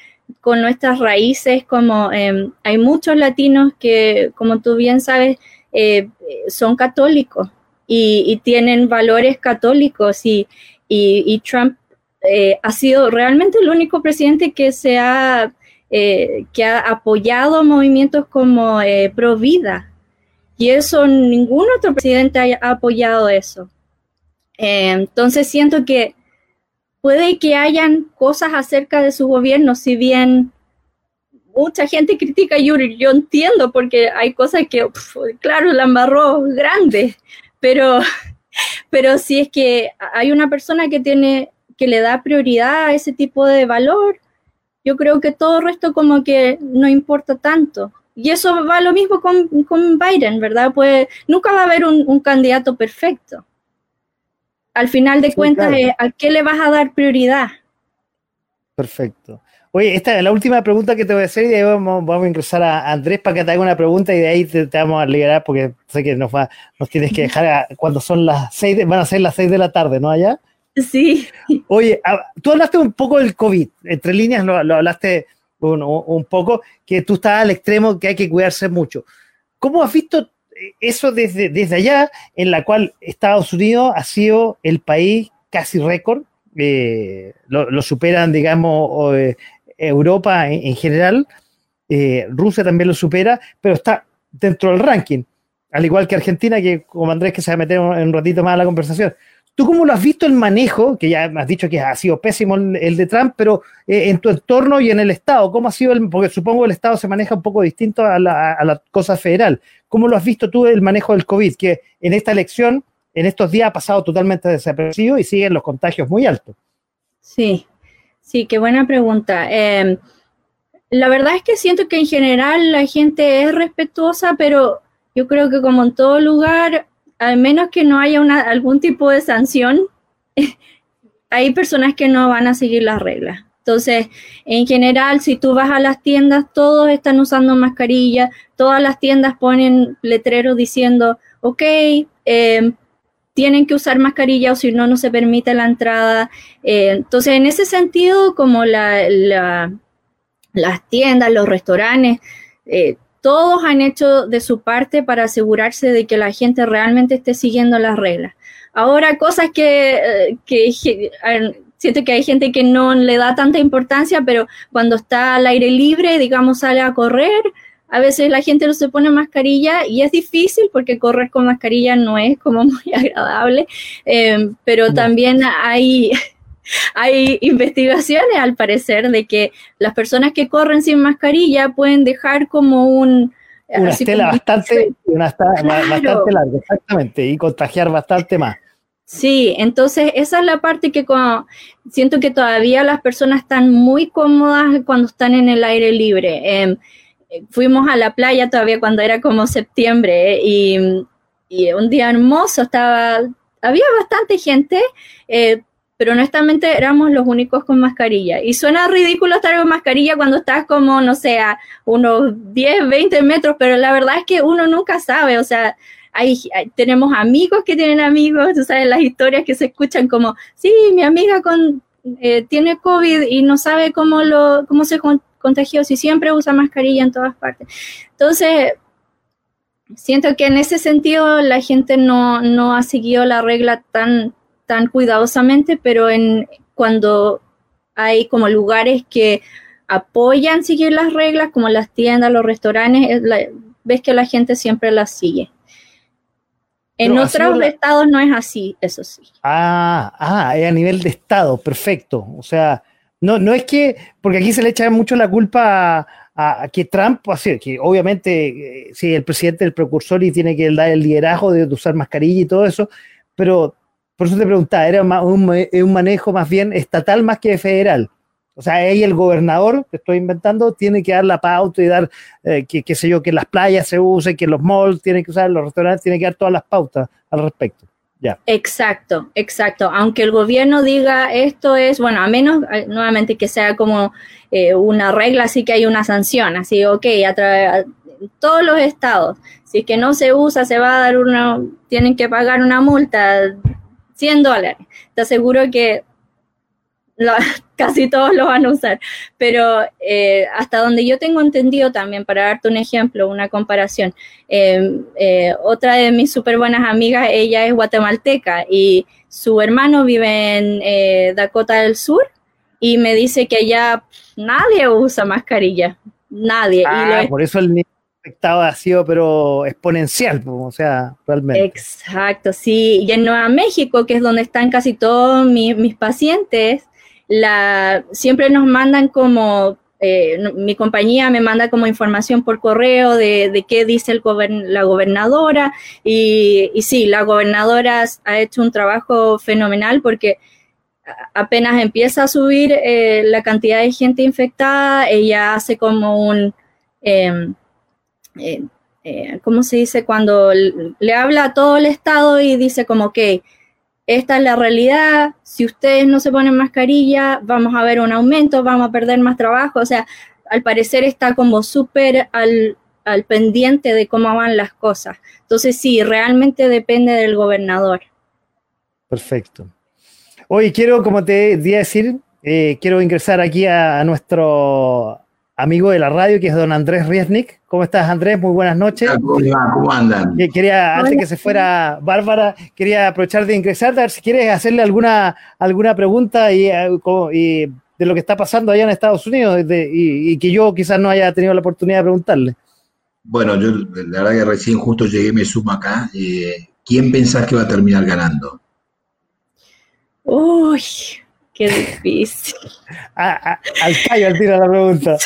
nuestras raíces, como em, hay muchos latinos que, como tú bien sabes, eh, son católicos y, tienen valores católicos y, y, Trump eh, ha sido realmente el único presidente que se ha, eh, que ha apoyado movimientos como pro vida y eso ningún otro presidente ha apoyado eso. Eh, entonces siento que puede que hayan cosas acerca de su gobierno, si bien mucha gente critica a Yuri, yo entiendo porque hay cosas que, claro, la embarró grande, pero, pero si es que hay una persona que tiene, que le da prioridad a ese tipo de valor, yo creo que todo el resto como que no importa tanto. Y eso va lo mismo con, con Biden, ¿verdad? Pues nunca va a haber un candidato perfecto al final de cuentas, eh, ¿a qué le vas a dar prioridad? Perfecto. Oye, esta es la última pregunta que te voy a hacer y de ahí vamos, a ingresar a Andrés para que te haga una pregunta y de ahí te, vamos a liberar porque sé que nos, va, nos tienes que dejar cuando son las seis, van a ser las seis de la tarde, ¿no? Allá. Sí. Oye, tú hablaste un poco del COVID, entre líneas lo, hablaste un, un, poco, que tú estás al extremo que hay que cuidarse mucho. ¿Cómo has visto eso desde, desde allá, en la cual Estados Unidos ha sido el país casi récord, eh, lo, superan, digamos, eh, Europa en, general, eh, Rusia también lo supera, pero está dentro del ranking, al igual que Argentina, que como Andrés que se va a meter en un ratito más a la conversación. ¿Tú cómo lo has visto el manejo, que ya has dicho que ha sido pésimo el, de Trump, pero eh, en tu entorno y en el Estado, ¿cómo ha sido el, porque supongo el Estado se maneja un poco distinto a la, cosa federal. ¿Cómo lo has visto tú el manejo del COVID, que en esta elección, en estos días ha pasado totalmente desapercibido y siguen los contagios muy altos? Sí, sí, qué buena pregunta. Em, la verdad es que siento que en general la gente es respetuosa, pero yo creo que como en todo lugar al menos que no haya algún tipo de sanción, hay personas que no van a seguir las reglas. Entonces, en general, si tú vas a las tiendas, todos están usando mascarilla, todas las tiendas ponen letreros diciendo, ok, em, tienen que usar mascarilla o si no, no se permite la entrada. Eh, entonces, en ese sentido, como la, las tiendas, los restaurantes, eh, todos han hecho de su parte para asegurarse de que la gente realmente esté siguiendo las reglas. Ahora, cosas que, eh, siento que hay gente que no le da tanta importancia, pero cuando está al aire libre, digamos, sale a correr, a veces la gente no se pone mascarilla y es difícil porque correr con mascarilla no es como muy agradable, eh, pero también hay, hay investigaciones al parecer de que las personas que corren sin mascarilla pueden dejar como un... Una estela bastante, bastante larga, exactamente, y contagiar bastante más. Sí, entonces esa es la parte que siento que todavía las personas están muy cómodas cuando están en el aire libre. Em, fuimos a la playa todavía cuando era como septiembre y, un día hermoso, estaba, había bastante gente, eh, pero honestamente éramos los únicos con mascarilla. Y suena ridículo estar con mascarilla cuando estás como, no sé, a unos 10, 20 metros, pero la verdad es que uno nunca sabe, o sea, hay, tenemos amigos que tienen amigos, tú sabes, las historias que se escuchan como, sí, mi amiga con, eh, tiene COVID y no sabe cómo, lo, cómo se contagió, si siempre usa mascarilla en todas partes. Entonces, siento que en ese sentido la gente no, no ha seguido la regla tan tan cuidadosamente, pero en cuando hay como lugares que apoyan seguir las reglas, como las tiendas, los restaurantes, ves que la gente siempre las sigue. En otros estados no es así, eso sí. Ah, ah, es a nivel de estado, perfecto. O sea, no, no es que, porque aquí se le echa mucho la culpa a, que Trump, así, que obviamente, eh, sí, el presidente el precursor y tiene que dar el liderazgo de usar mascarilla y todo eso, pero por eso te preguntaba, era un, manejo más bien estatal más que federal. O sea, ahí el gobernador, que estoy inventando, tiene que dar la pauta y dar, eh, que, qué sé yo, que las playas se usen, que los malls tienen que usar, los restaurantes tienen que dar todas las pautas al respecto. Ya. Exacto, exacto. Aunque el gobierno diga esto es, bueno, a menos nuevamente que sea como eh, una regla, así que hay una sanción, así, ok, a todos los estados, si es que no se usa, se va a dar una, tienen que pagar una multa 100 dólares. Te aseguro que casi todos lo van a usar. Pero eh, hasta donde yo tengo entendido también, para darte un ejemplo, una comparación, em, eh, otra de mis súper buenas amigas, ella es guatemalteca y su hermano vive en eh, Dakota del Sur y me dice que allá nadie usa mascarilla. Nadie. Ah, por eso el ha sido, pero exponencial, o sea, realmente. Exacto, sí. Y en Nueva México, que es donde están casi todos mis, pacientes, la, siempre nos mandan como, eh, mi compañía me manda como información por correo de, qué dice el la gobernadora. Y, y sí, la gobernadora ha hecho un trabajo fenomenal porque apenas empieza a subir eh, la cantidad de gente infectada, ella hace como un... Em, eh, eh, ¿cómo se dice? Cuando le habla a todo el Estado y dice como que esta es la realidad, si ustedes no se ponen mascarilla, vamos a ver un aumento, vamos a perder más trabajo, o sea, al parecer está como súper al, al pendiente de cómo van las cosas. Entonces sí, realmente depende del gobernador. Perfecto. Hoy quiero, como te di a decir, eh, quiero ingresar aquí a, a nuestro amigo de la radio, que es don Andrés Riesnik. ¿Cómo estás, Andrés? Muy buenas noches. ¿Cómo, andan? Quería, antes que se fuera Bárbara, quería aprovechar de ingresar, a ver si quieres hacerle alguna, alguna pregunta y, eh, de lo que está pasando allá en Estados Unidos y, que yo quizás no haya tenido la oportunidad de preguntarle. Bueno, yo la verdad que recién justo llegué, me sumo acá. Eh, ¿Quién pensás que va a terminar ganando? Uy, Qué difícil. al callo al tiro la pregunta.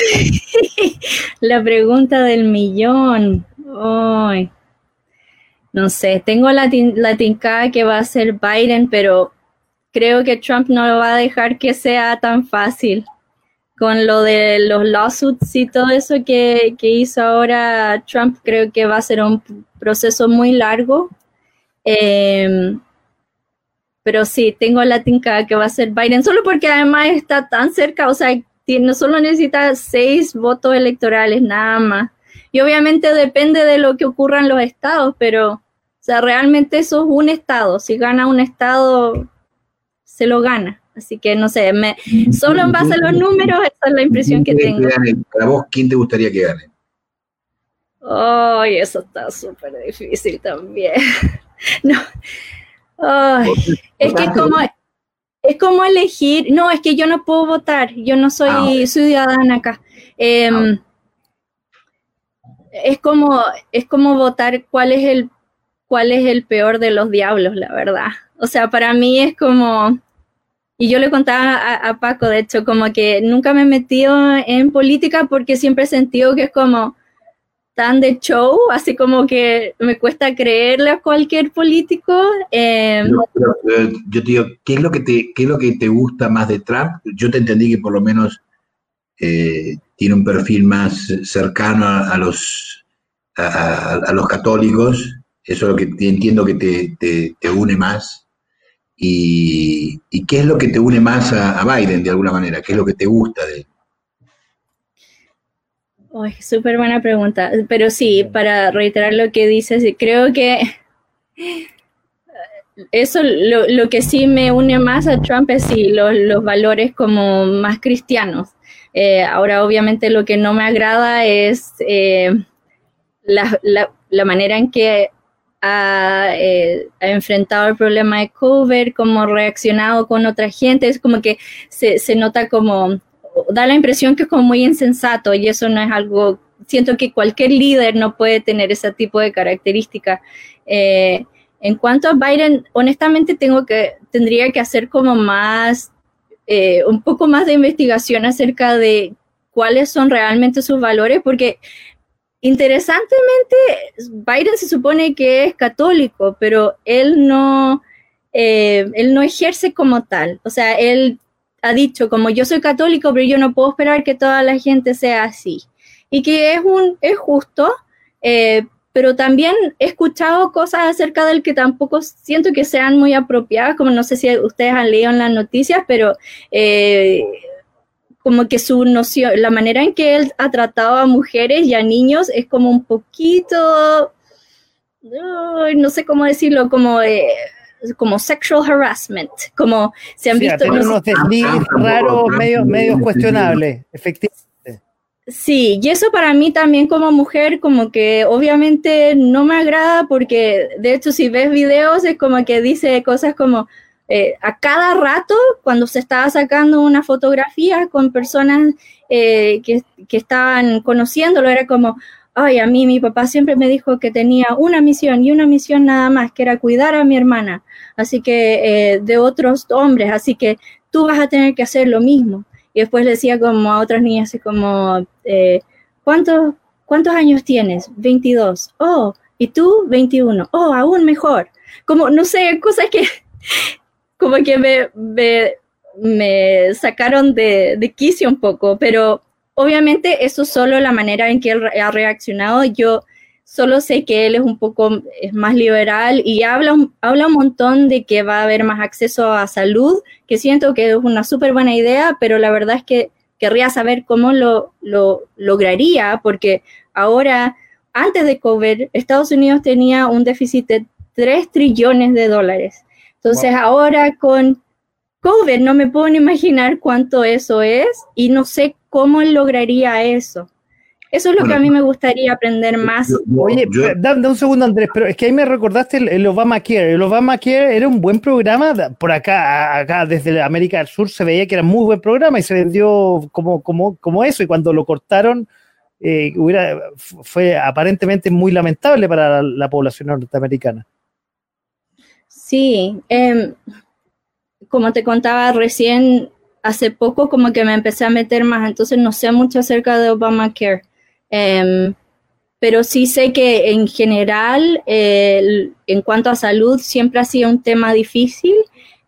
La pregunta del millón. No sé, tengo la, la tincada que va a ser Biden, pero creo que Trump no lo va a dejar que sea tan fácil. Con lo de los lawsuits y todo eso que, que hizo ahora Trump, creo que va a ser un proceso muy largo. Eh, pero sí, tengo la tinca que va a ser Biden, solo porque además está tan cerca, o sea, no solo necesita seis votos electorales, nada más. Y obviamente depende de lo que ocurra en los estados, pero, o sea, realmente eso es un estado. Si gana un estado, se lo gana. Así que no sé, me, solo en base a los números, esa es la impresión que tengo. Para vos, ¿quién te gustaría que gane? Ay, eso está súper difícil también. no, es que como, es como elegir, no, es que yo no puedo votar, yo no soy ah, ciudadana acá. Em, ah, es como, es como votar cuál es el cuál es el peor de los diablos, la verdad. O sea, para mí es como, y yo le contaba a, Paco, de hecho, como que nunca me he metido en política porque siempre he sentido que es como tan de show, así como que me cuesta creerle a cualquier político. Eh, yo te digo, ¿qué es, lo que te, ¿qué es lo que te gusta más de Trump? Yo te entendí que por lo menos eh, tiene un perfil más cercano a, los, a, los católicos, eso es lo que entiendo que te, te une más. Y, qué es lo que te une más a, Biden de alguna manera? ¿Qué es lo que te gusta de él? Súper buena pregunta. Pero sí, para reiterar lo que dices, creo que eso lo, que sí me une más a Trump es sí, los, valores como más cristianos. Eh, ahora, obviamente, lo que no me agrada es eh, la, la, manera en que eh, ha, enfrentado el problema de cover, cómo ha reaccionado con otra gente, es como que se, se, nota como, da la impresión que es como muy insensato y eso no es algo, siento que cualquier líder no puede tener ese tipo de características. Eh, en cuanto a Biden, honestamente tengo que, tendría que hacer como más, eh, un poco más de investigación acerca de cuáles son realmente sus valores, porque Interesantemente, Biden se supone que es católico, pero él no, eh, él no ejerce como tal. O sea, él ha dicho, como yo soy católico, pero yo no puedo esperar que toda la gente sea así. Y que es, un, es justo, eh, pero también he escuchado cosas acerca del que tampoco siento que sean muy apropiadas, como no sé si ustedes han leído en las noticias, pero eh, como que su noción, la manera en que él ha tratado a mujeres y a niños es como un poquito, no sé cómo decirlo, como como sexual harassment, como se han visto unos raros, medio, medio cuestionables, efectivamente. Sí, y eso para mí también como mujer, como que obviamente no me agrada porque de hecho si ves videos es como que dice cosas como, eh, a cada rato, cuando se estaba sacando una fotografía con personas eh, que, estaban conociéndolo, era como, ay, a mí mi papá siempre me dijo que tenía una misión y una misión nada más, que era cuidar a mi hermana, así que eh, de otros hombres, así que tú vas a tener que hacer lo mismo. Y después decía como a otras niñas, así como, ¿cuántos, ¿cuántos años tienes? 22. Oh, ¿y tú? 21. Oh, aún mejor. Como, no sé, cosas que como que me, me, sacaron de, de quicio un poco, pero obviamente eso es solo la manera en que él ha reaccionado. Yo solo sé que él es un poco es más liberal y habla, habla un montón de que va a haber más acceso a salud, que siento que es una súper buena idea, pero la verdad es que querría saber cómo lo, lo lograría, porque ahora, antes de COVID, Estados Unidos tenía un déficit de 3 trillones de dólares. Entonces ahora con COVID no me puedo imaginar cuánto eso es y no sé cómo lograría eso. Eso es lo que a mí me gustaría aprender más. Oye, dame un segundo, Andrés, pero es que ahí me recordaste el, Obamacare. El Obamacare era un buen programa. Por acá, acá desde América del Sur se veía que era un muy buen programa y se vendió como, como, como eso. Y cuando lo cortaron, eh, hubiera, fue aparentemente muy lamentable para la población norteamericana. Sí, em, como te contaba recién, hace poco como que me empecé a meter más, entonces no sé mucho acerca de Obamacare. Em, pero sí sé que en general, en cuanto a salud, siempre ha sido un tema difícil.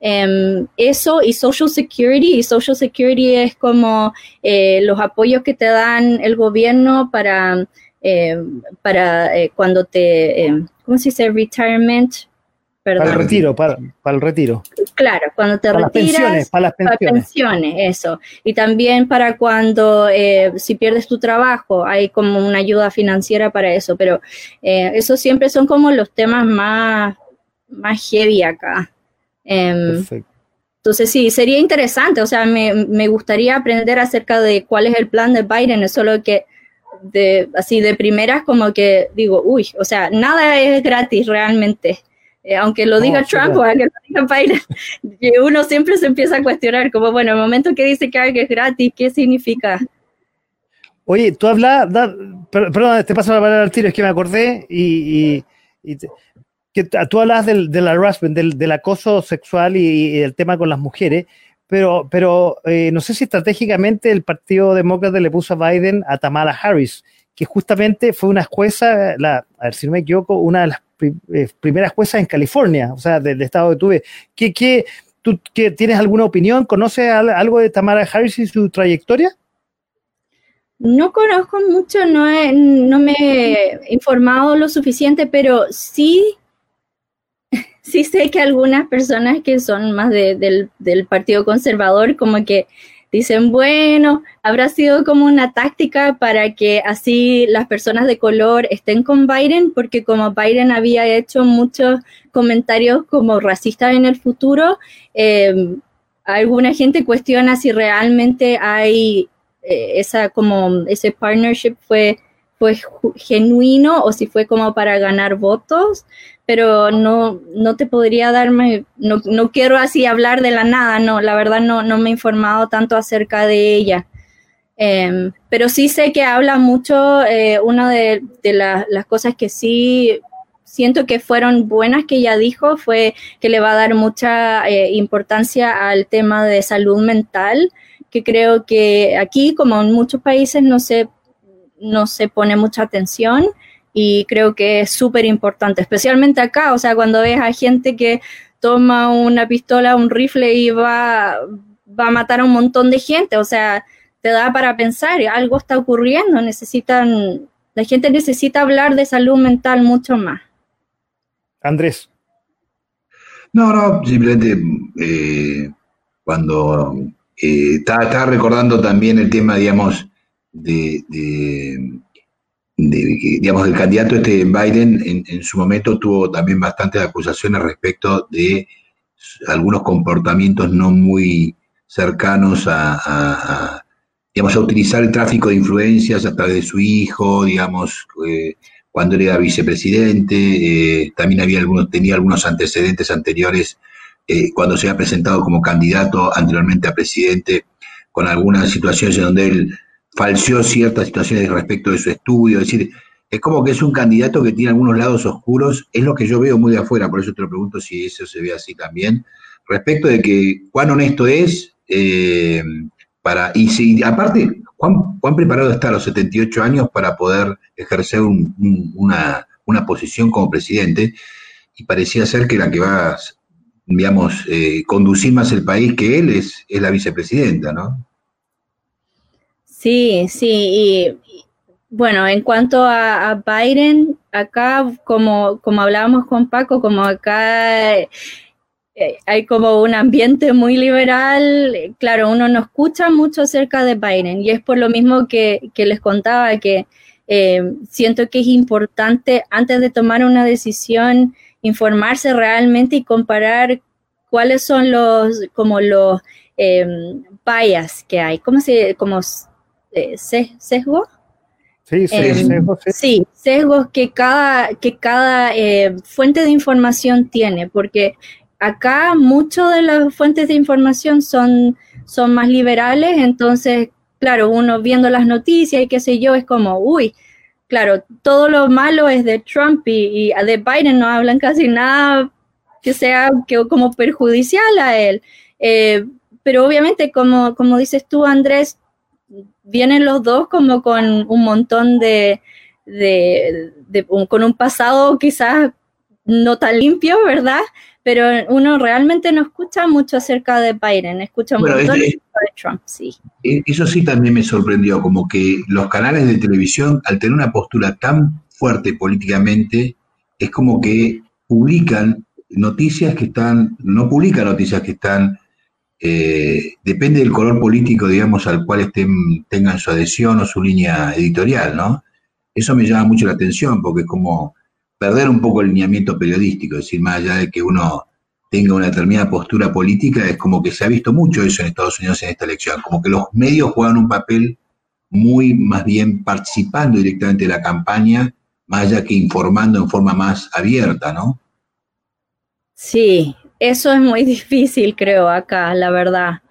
Em, eso y Social Security, y Social Security es como eh, los apoyos que te dan el gobierno para, para eh, cuando te, ¿cómo se dice? Retirement para el retiro, para, el retiro. Claro, cuando te para retiras. Las pensiones, para las pensiones. Para pensiones, eso. Y también para cuando, eh, si pierdes tu trabajo, hay como una ayuda financiera para eso. Pero eh, esos siempre son como los temas más, más heavy acá. Em, Perfecto. Entonces sí, sería interesante, o sea, me, me, gustaría aprender acerca de cuál es el plan de Biden, es solo que de, así de primeras como que digo, uy, o sea, nada es gratis realmente. Eh, aunque lo diga Trump o aunque lo diga Biden, uno siempre se empieza a cuestionar, como, bueno, el momento que dice que algo es gratis, ¿qué significa? Oye, tú hablas, perdón, te paso la palabra al tiro, es que me acordé y, que tú hablas del, del harassment, del, acoso sexual y, el tema con las mujeres, pero, pero eh, no sé si estratégicamente el Partido Demócrata le puso a Biden a Tamara Harris, que justamente fue una jueza, la, a ver si no me equivoco, una de las eh, primeras juezas en California, o sea, del estado de tuve. ¿Qué, qué, ¿Tú qué, tienes alguna opinión? ¿Conoces algo de Tamara Harris y su trayectoria? No conozco mucho, no, no me he informado lo suficiente, pero sí sí sé que algunas personas que son más del, Partido Conservador como que dicen, bueno, habrá sido como una táctica para que así las personas de color estén con Biden, porque como Biden había hecho muchos comentarios como racistas en el futuro, em, alguna gente cuestiona si realmente hay eh, esa como ese partnership fue fue genuino o si fue como para ganar votos pero no, no te podría darme, no, no, quiero así hablar de la nada, no, la verdad no, no me he informado tanto acerca de ella. Em, pero sí sé que habla mucho, eh, una de, de las cosas que sí siento que fueron buenas que ella dijo fue que le va a dar mucha eh, importancia al tema de salud mental, que creo que aquí, como en muchos países, no se, no se pone mucha atención y creo que es súper importante, especialmente acá, o sea, cuando ves a gente que toma una pistola, un rifle y va, va a matar a un montón de gente, o sea, te da para pensar, algo está ocurriendo, necesitan, la gente necesita hablar de salud mental mucho más. Andrés. No, no, simplemente eh, cuando eh, estaba, recordando también el tema, digamos, de digamos, el candidato este Biden en, su momento tuvo también bastantes acusaciones respecto de algunos comportamientos no muy cercanos a, digamos, a utilizar el tráfico de influencias a través de su hijo, digamos, eh, cuando era vicepresidente, eh, también había algunos, tenía algunos antecedentes anteriores eh, cuando se había presentado como candidato anteriormente a presidente, con algunas situaciones en donde él falseó ciertas situaciones respecto de su estudio, es decir, es como que es un candidato que tiene algunos lados oscuros, es lo que yo veo muy de afuera, por eso te lo pregunto si eso se ve así también, respecto de que cuán honesto es, eh, para, y si aparte, cuán, cuán, preparado está a los 78 años para poder ejercer una, posición como presidente, y parecía ser que la que va, digamos, eh, conducir más el país que él es, es la vicepresidenta, ¿no? Sí, sí, y bueno, en cuanto a, Biden, acá, como, como hablábamos con Paco, como acá eh, hay como un ambiente muy liberal, claro, uno no escucha mucho acerca de Biden y es por lo mismo que, les contaba que eh, siento que es importante antes de tomar una decisión informarse realmente y comparar cuáles son los como los eh, que hay, ¿cómo se, como sesgo. Sí, em, sesgos, sí. sesgos que cada, que cada eh, fuente de información tiene, porque acá muchas de las fuentes de información son, son más liberales, entonces, claro, uno viendo las noticias y qué sé yo, es como, uy, claro, todo lo malo es de Trump y, de Biden no hablan casi nada que sea que, como perjudicial a él. Eh, pero obviamente, como, como dices tú, Andrés, vienen los dos como con un montón de, con un pasado quizás no tan limpio, ¿verdad? Pero uno realmente no escucha mucho acerca de Biden, escucha mucho de Trump, sí. E, eso sí también me sorprendió, como que los canales de televisión, al tener una postura tan fuerte políticamente, es como que publican noticias que están, no publican noticias que están eh, depende del color político, digamos, al cual estén, tengan su adhesión o su línea editorial, ¿no? Eso me llama mucho la atención porque es como perder un poco el lineamiento periodístico, es decir, más allá de que uno tenga una determinada postura política, es como que se ha visto mucho eso en Estados Unidos en esta elección, como que los medios juegan un papel muy más bien participando directamente de la campaña, más allá que informando en forma más abierta, ¿no? Sí, eso es muy difícil, creo, acá, la verdad.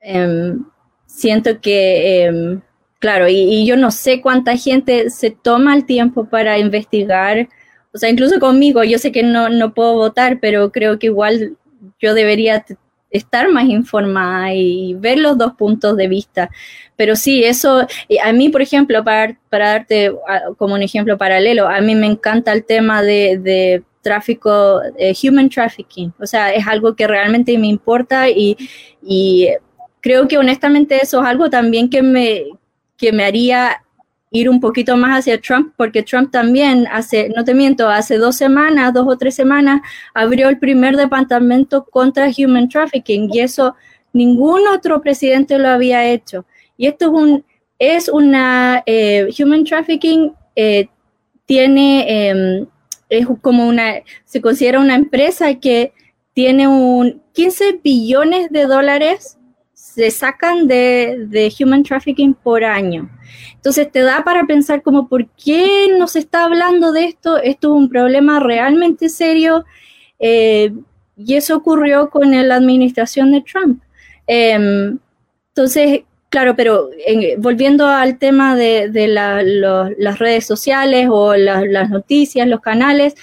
Em, siento que, em, claro, y, yo no sé cuánta gente se toma el tiempo para investigar, o sea, incluso conmigo, yo sé que no, no puedo votar, pero creo que igual yo debería estar más informada y ver los dos puntos de vista. Pero sí, eso, a mí, por ejemplo, para, para darte como un ejemplo paralelo, a mí me encanta el tema de, tráfico, eh, human trafficking. O sea, es algo que realmente me importa y, y creo que honestamente eso es algo también que me, que me haría ir un poquito más hacia Trump, porque Trump también hace, no te miento, hace dos semanas, dos o tres semanas, abrió el primer departamento contra human trafficking y eso ningún otro presidente lo había hecho. Y esto es un, es una, eh, human trafficking eh, tiene, em, es como una, se considera una empresa que tiene un 15 billones de dólares se sacan de, de human trafficking por año. Entonces te da para pensar como, ¿por qué no se está hablando de esto? Esto es un problema realmente serio eh, y eso ocurrió con la administración de Trump. Em, entonces, claro, pero volviendo al tema de, las redes sociales o las noticias, los canales,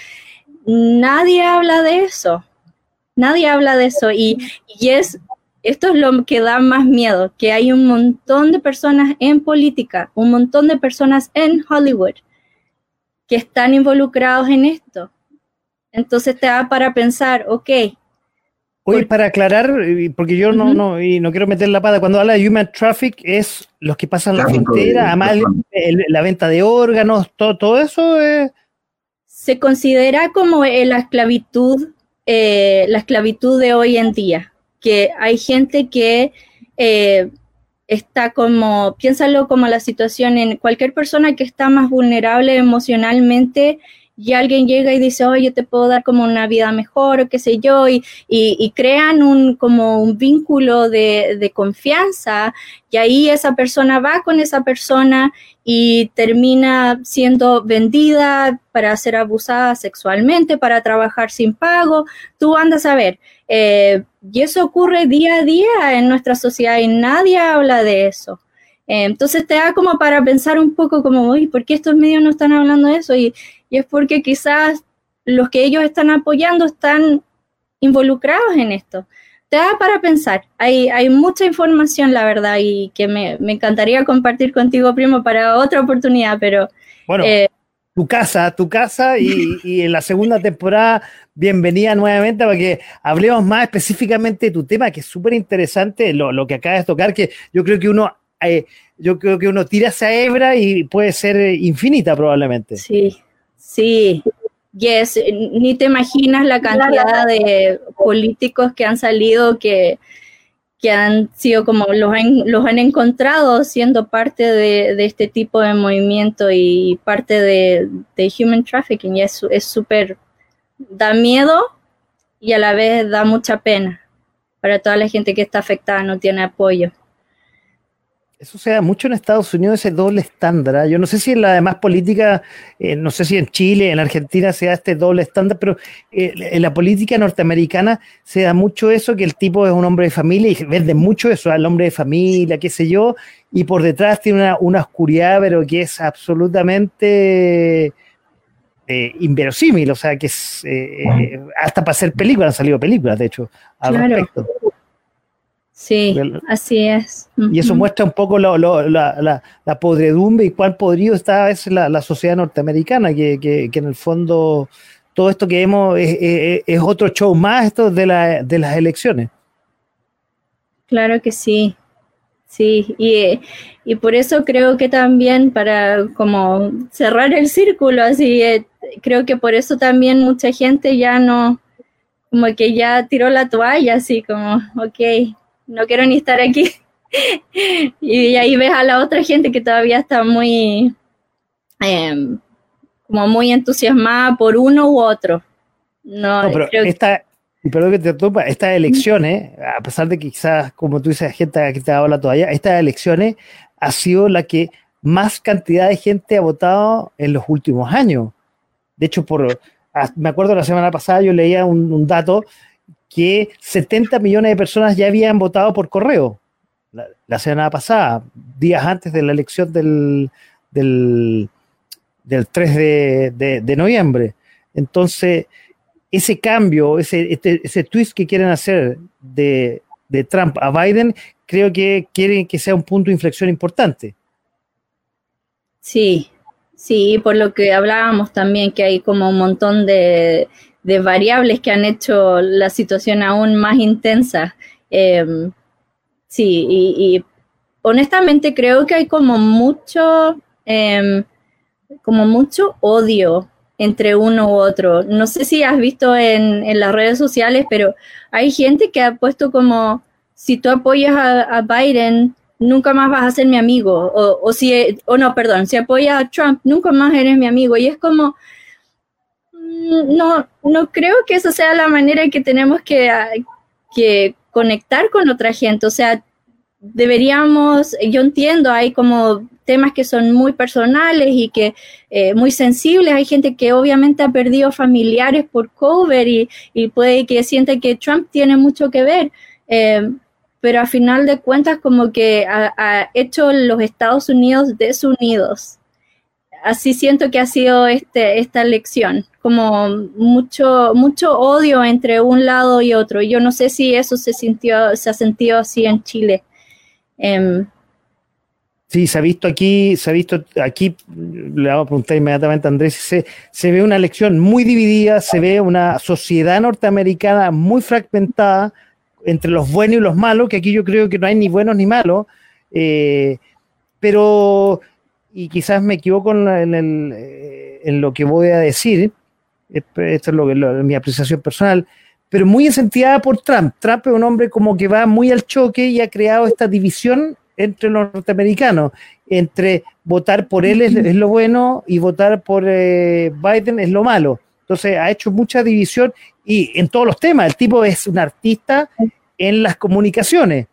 nadie habla de eso. Nadie habla de eso y, y es esto es lo que da más miedo, que hay un montón de personas en política, un montón de personas en Hollywood que están involucrados en esto. Entonces te da para pensar, ok. Oye, para aclarar, porque yo no, no, y no quiero meter la pata, cuando habla de human traffic es los que pasan la frontera, además la venta de órganos, todo, todo eso Se considera como la esclavitud, eh, la esclavitud de hoy en día que hay gente que eh, está como, piénsalo como la situación en cualquier persona que está más vulnerable emocionalmente y alguien llega y dice, oye, yo te puedo dar como una vida mejor o qué sé yo, y, crean un, como un vínculo de, confianza y ahí esa persona va con esa persona y termina siendo vendida para ser abusada sexualmente, para trabajar sin pago. Tú andas a ver. Eh, y eso ocurre día a día en nuestra sociedad y nadie habla de eso. Entonces te da como para pensar un poco como, uy, ¿por qué estos medios no están hablando de eso? Y, y es porque quizás los que ellos están apoyando están involucrados en esto. Te da para pensar. Hay, hay mucha información, la verdad, y que me, me encantaría compartir contigo, primo, para otra oportunidad, pero... Bueno, eh, tu casa, tu casa, y, y, en la segunda temporada, bienvenida nuevamente para que hablemos más específicamente de tu tema, que es súper interesante, lo, lo, que acabas de tocar, que yo creo que uno... Eh, yo creo que uno tira esa hebra y puede ser infinita probablemente. Sí, Sí, yes, ni te imaginas la cantidad de políticos que han salido que, que han sido como los han, los han encontrado siendo parte de, este tipo de movimiento y parte de, human trafficking. Y es súper, da miedo y a la vez da mucha pena para toda la gente que está afectada, no tiene apoyo. Eso se da mucho en Estados Unidos, ese doble estándar. ¿ah? Yo no sé si en la demás política, eh, no sé si en Chile, en Argentina se da este doble estándar, pero eh, en la política norteamericana se da mucho eso, que el tipo es un hombre de familia y vende mucho eso, al hombre de familia, qué sé yo, y por detrás tiene una, oscuridad, pero que es absolutamente eh, inverosímil, o sea, que es hasta para hacer películas, han salido películas, de hecho, al respecto. Sí, así es. Y eso muestra un poco la, la, podredumbre y cuál podrido está es la, sociedad norteamericana, que, que, en el fondo todo esto que vemos es, es, otro show más esto de, de las elecciones. Claro que sí, sí, y, y, por eso creo que también para como cerrar el círculo, así, eh, creo que por eso también mucha gente ya no, como que ya tiró la toalla, así como, ok, no quiero ni estar aquí. y ahí ves a la otra gente que todavía está muy, em, como muy entusiasmada por uno u otro. No, pero esta, y perdón que te topa, estas elecciones, a pesar de que quizás, como tú dices, gente que te ha la toalla, estas elecciones ha sido la que más cantidad de gente ha votado en los últimos años. De hecho, por, me acuerdo la semana pasada yo leía un dato que 70 millones de personas ya habían votado por correo la, semana pasada, días antes de la elección del, del, 3 de, noviembre. Entonces, ese cambio, ese, este, ese twist que quieren hacer de, de Trump a Biden, creo que quieren que sea un punto de inflexión importante. Sí, sí, por lo que hablábamos también, que hay como un montón de, variables que han hecho la situación aún más intensa. Em, sí, y, honestamente creo que hay como mucho, em, como mucho odio entre uno u otro. No sé si has visto en, en, las redes sociales, pero hay gente que ha puesto como, si tú apoyas a, Biden, nunca más vas a ser mi amigo. O, o si, o no, perdón, si apoyas a Trump, nunca más eres mi amigo. Y es como, no, no creo que eso sea la manera que tenemos que, que conectar con otra gente. O sea, deberíamos, yo entiendo, hay como temas que son muy personales y que eh, muy sensibles. Hay gente que obviamente ha perdido familiares por cover y, puede que siente que Trump tiene mucho que ver. Eh, pero a final de cuentas como que ha, hecho los Estados Unidos desunidos. Así siento que ha sido este, esta elección, como mucho, mucho odio entre un lado y otro. Yo no sé si eso se sintió, se ha sentido así en Chile. Em, sí, se ha visto aquí, se ha visto aquí, le vamos a preguntar inmediatamente a Andrés, se, se ve una elección muy dividida, se ve una sociedad norteamericana muy fragmentada entre los buenos y los malos, que aquí yo creo que no hay ni buenos ni malos, eh, pero, y quizás me equivoco en, el, eh, en, lo que voy a decir, esto es lo que mi apreciación personal, pero muy incentivada por Trump. Trump es un hombre como que va muy al choque y ha creado esta división entre los norteamericanos, entre votar por él es, lo bueno y votar por eh, Biden es lo malo. Entonces ha hecho mucha división y en todos los temas. El tipo es un artista en las comunicaciones.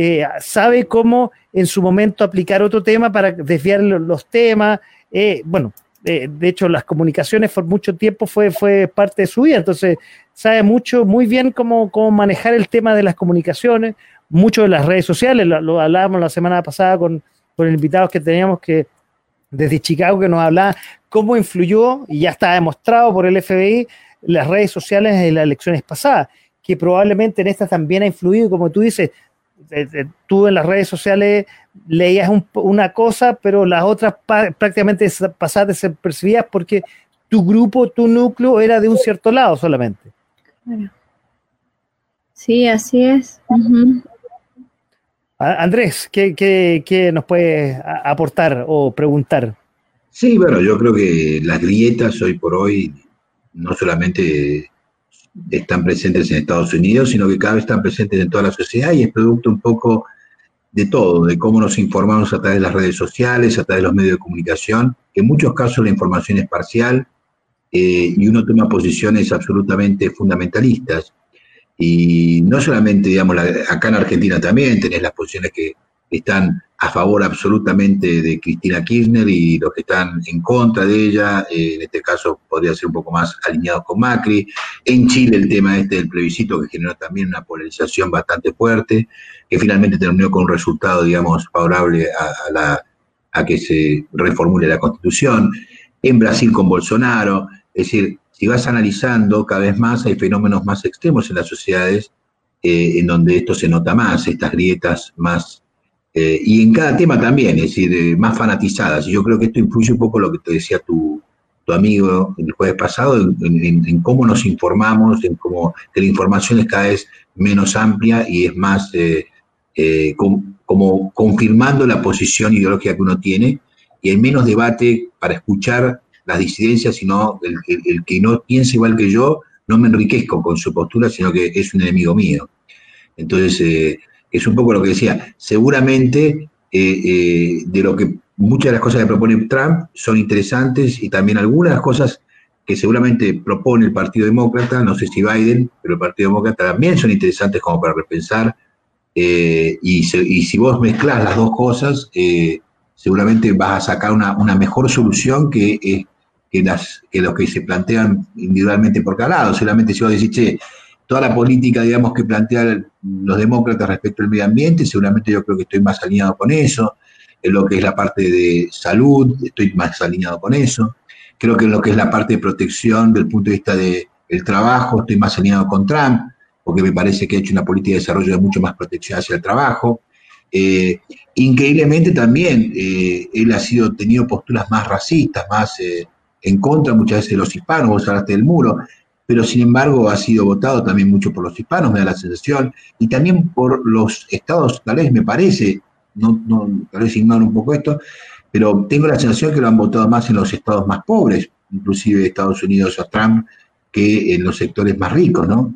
Eh, sabe cómo en su momento aplicar otro tema para desviar los, temas. Eh, bueno, de hecho, las comunicaciones por mucho tiempo fue, fue parte de su vida, entonces sabe mucho, muy bien cómo, cómo manejar el tema de las comunicaciones, mucho de las redes sociales, lo, hablábamos la semana pasada con, con invitados que teníamos que desde Chicago que nos hablaba cómo influyó, y ya está demostrado por el FBI, las redes sociales en las elecciones pasadas, que probablemente en estas también ha influido, como tú dices, tú en las redes sociales leías una cosa, pero las otras prácticamente pasadas desapercibidas porque tu grupo, tu núcleo era de un cierto lado solamente. Sí, así es. Andrés, ¿qué, qué, nos puedes aportar o preguntar? Sí, bueno, yo creo que las grietas hoy por hoy no solamente están presentes en Estados Unidos, sino que cada vez están presentes en toda la sociedad y es producto un poco de todo, de cómo nos informamos a través de las redes sociales, a través de los medios de comunicación. En muchos casos la información es parcial eh, y uno toma posiciones absolutamente fundamentalistas. Y no solamente, digamos, acá en Argentina también tenés las posiciones que están a favor absolutamente de Cristina Kirchner y los que están en contra de ella, eh, en este caso podría ser un poco más alineados con Macri. En Chile el tema este del plebiscito que generó también una polarización bastante fuerte, que finalmente terminó con un resultado, digamos, favorable a, la, a que se reformule la constitución. En Brasil con Bolsonaro, es decir, si vas analizando, cada vez más hay fenómenos más extremos en las sociedades eh, en donde esto se nota más, estas grietas más eh, y en cada tema también, es decir, eh, más fanatizadas. Y yo creo que esto influye un poco lo que te decía tu, tu amigo el jueves pasado, en, cómo nos informamos, en cómo la información es cada vez menos amplia y es más eh, como confirmando la posición ideológica que uno tiene y hay menos debate para escuchar las disidencias, sino el, el que no piensa igual que yo, no me enriquezco con su postura, sino que es un enemigo mío. Entonces, es un poco lo que decía, seguramente eh, eh, de lo que muchas de las cosas que propone Trump son interesantes y también algunas cosas que seguramente propone el Partido Demócrata, no sé si Biden, pero el Partido Demócrata también son interesantes como para repensar. Eh, y, si vos mezclas las dos cosas, seguramente vas a sacar una, mejor solución que, que, las, que los que se plantean individualmente por cada lado. Solamente si vos decís, che, toda la política, digamos, que plantean los demócratas respecto al medio ambiente, seguramente yo creo que estoy más alineado con eso. En lo que es la parte de salud, estoy más alineado con eso. Creo que en lo que es la parte de protección, del punto de vista de, el trabajo, estoy más alineado con Trump, porque me parece que ha hecho una política de desarrollo de mucho más protección hacia el trabajo. Eh, increíblemente también eh, él ha sido tenido posturas más racistas, más eh, en contra muchas veces de los hispanos, vos hablaste del muro, pero sin embargo ha sido votado también mucho por los hispanos, me da la sensación, y también por los estados, tal vez me parece, tal vez ignoro un poco esto, pero tengo la sensación que lo han votado más en los estados más pobres, inclusive Estados Unidos a Trump, que en los sectores más ricos, ¿no?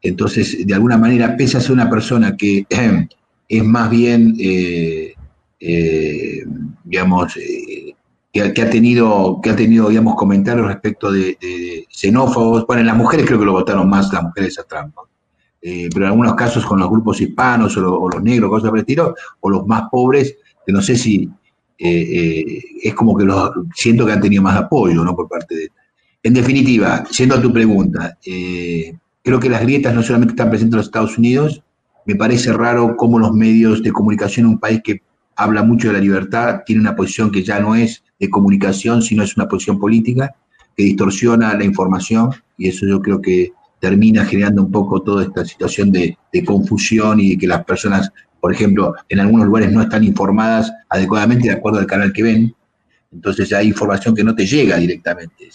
entonces, de alguna manera, pese a ser una persona que es más bien, eh, eh, digamos, eh, que, ha tenido, que ha tenido, digamos, comentarios respecto de, xenófobos. Bueno, en las mujeres creo que lo votaron más las mujeres a Trump, pero en algunos casos con los grupos hispanos o, los negros, cosas por el estilo, o los más pobres, que no sé si es como que los, siento que han tenido más apoyo, ¿no? Por parte de... En definitiva, siendo a tu pregunta, creo que las grietas no solamente están presentes en los Estados Unidos, me parece raro cómo los medios de comunicación en un país que habla mucho de la libertad tiene una posición que ya no es de comunicación, sino es una posición política, que distorsiona la información y eso yo creo que termina generando un poco toda esta situación de, confusión y de que las personas, por ejemplo, en algunos lugares no están informadas adecuadamente de acuerdo al canal que ven. Entonces hay información que no te llega directamente.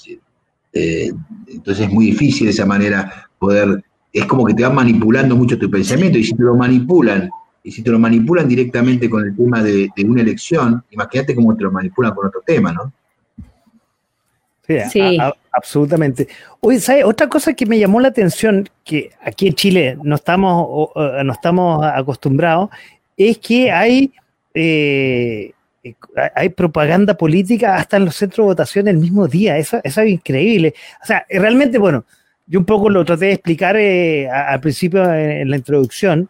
Eh, entonces es muy difícil de esa manera poder es como que te van manipulando mucho tu pensamiento y si te lo manipulan, y si te lo manipulan directamente con el tema de, una elección, imagínate cómo te lo manipulan con otro tema, ¿no? Sí, absolutamente. Oye, ¿sabes? Otra cosa que me llamó la atención, que aquí en Chile no estamos, no estamos acostumbrados, es que hay, eh, hay propaganda política hasta en los centros de votación el mismo día. Eso, eso es increíble. O sea, realmente, bueno, yo un poco lo traté de explicar eh, al principio en, la introducción,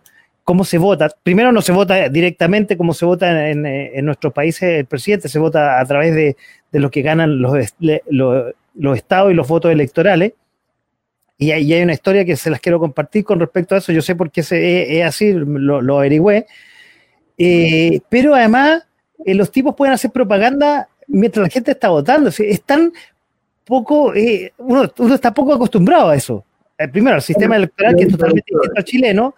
cómo se vota. Primero no se vota directamente como se vota en, en nuestros países el presidente, se vota a través de, de lo que ganan los, los, estados y los votos electorales. Y hay, hay, una historia que se las quiero compartir con respecto a eso. Yo sé por qué es, así, lo, lo averigüé. Eh, pero además, eh, los tipos pueden hacer propaganda mientras la gente está votando. están poco, eh, uno, uno, está poco acostumbrado a eso. Primero, al sistema electoral que es totalmente distinto chileno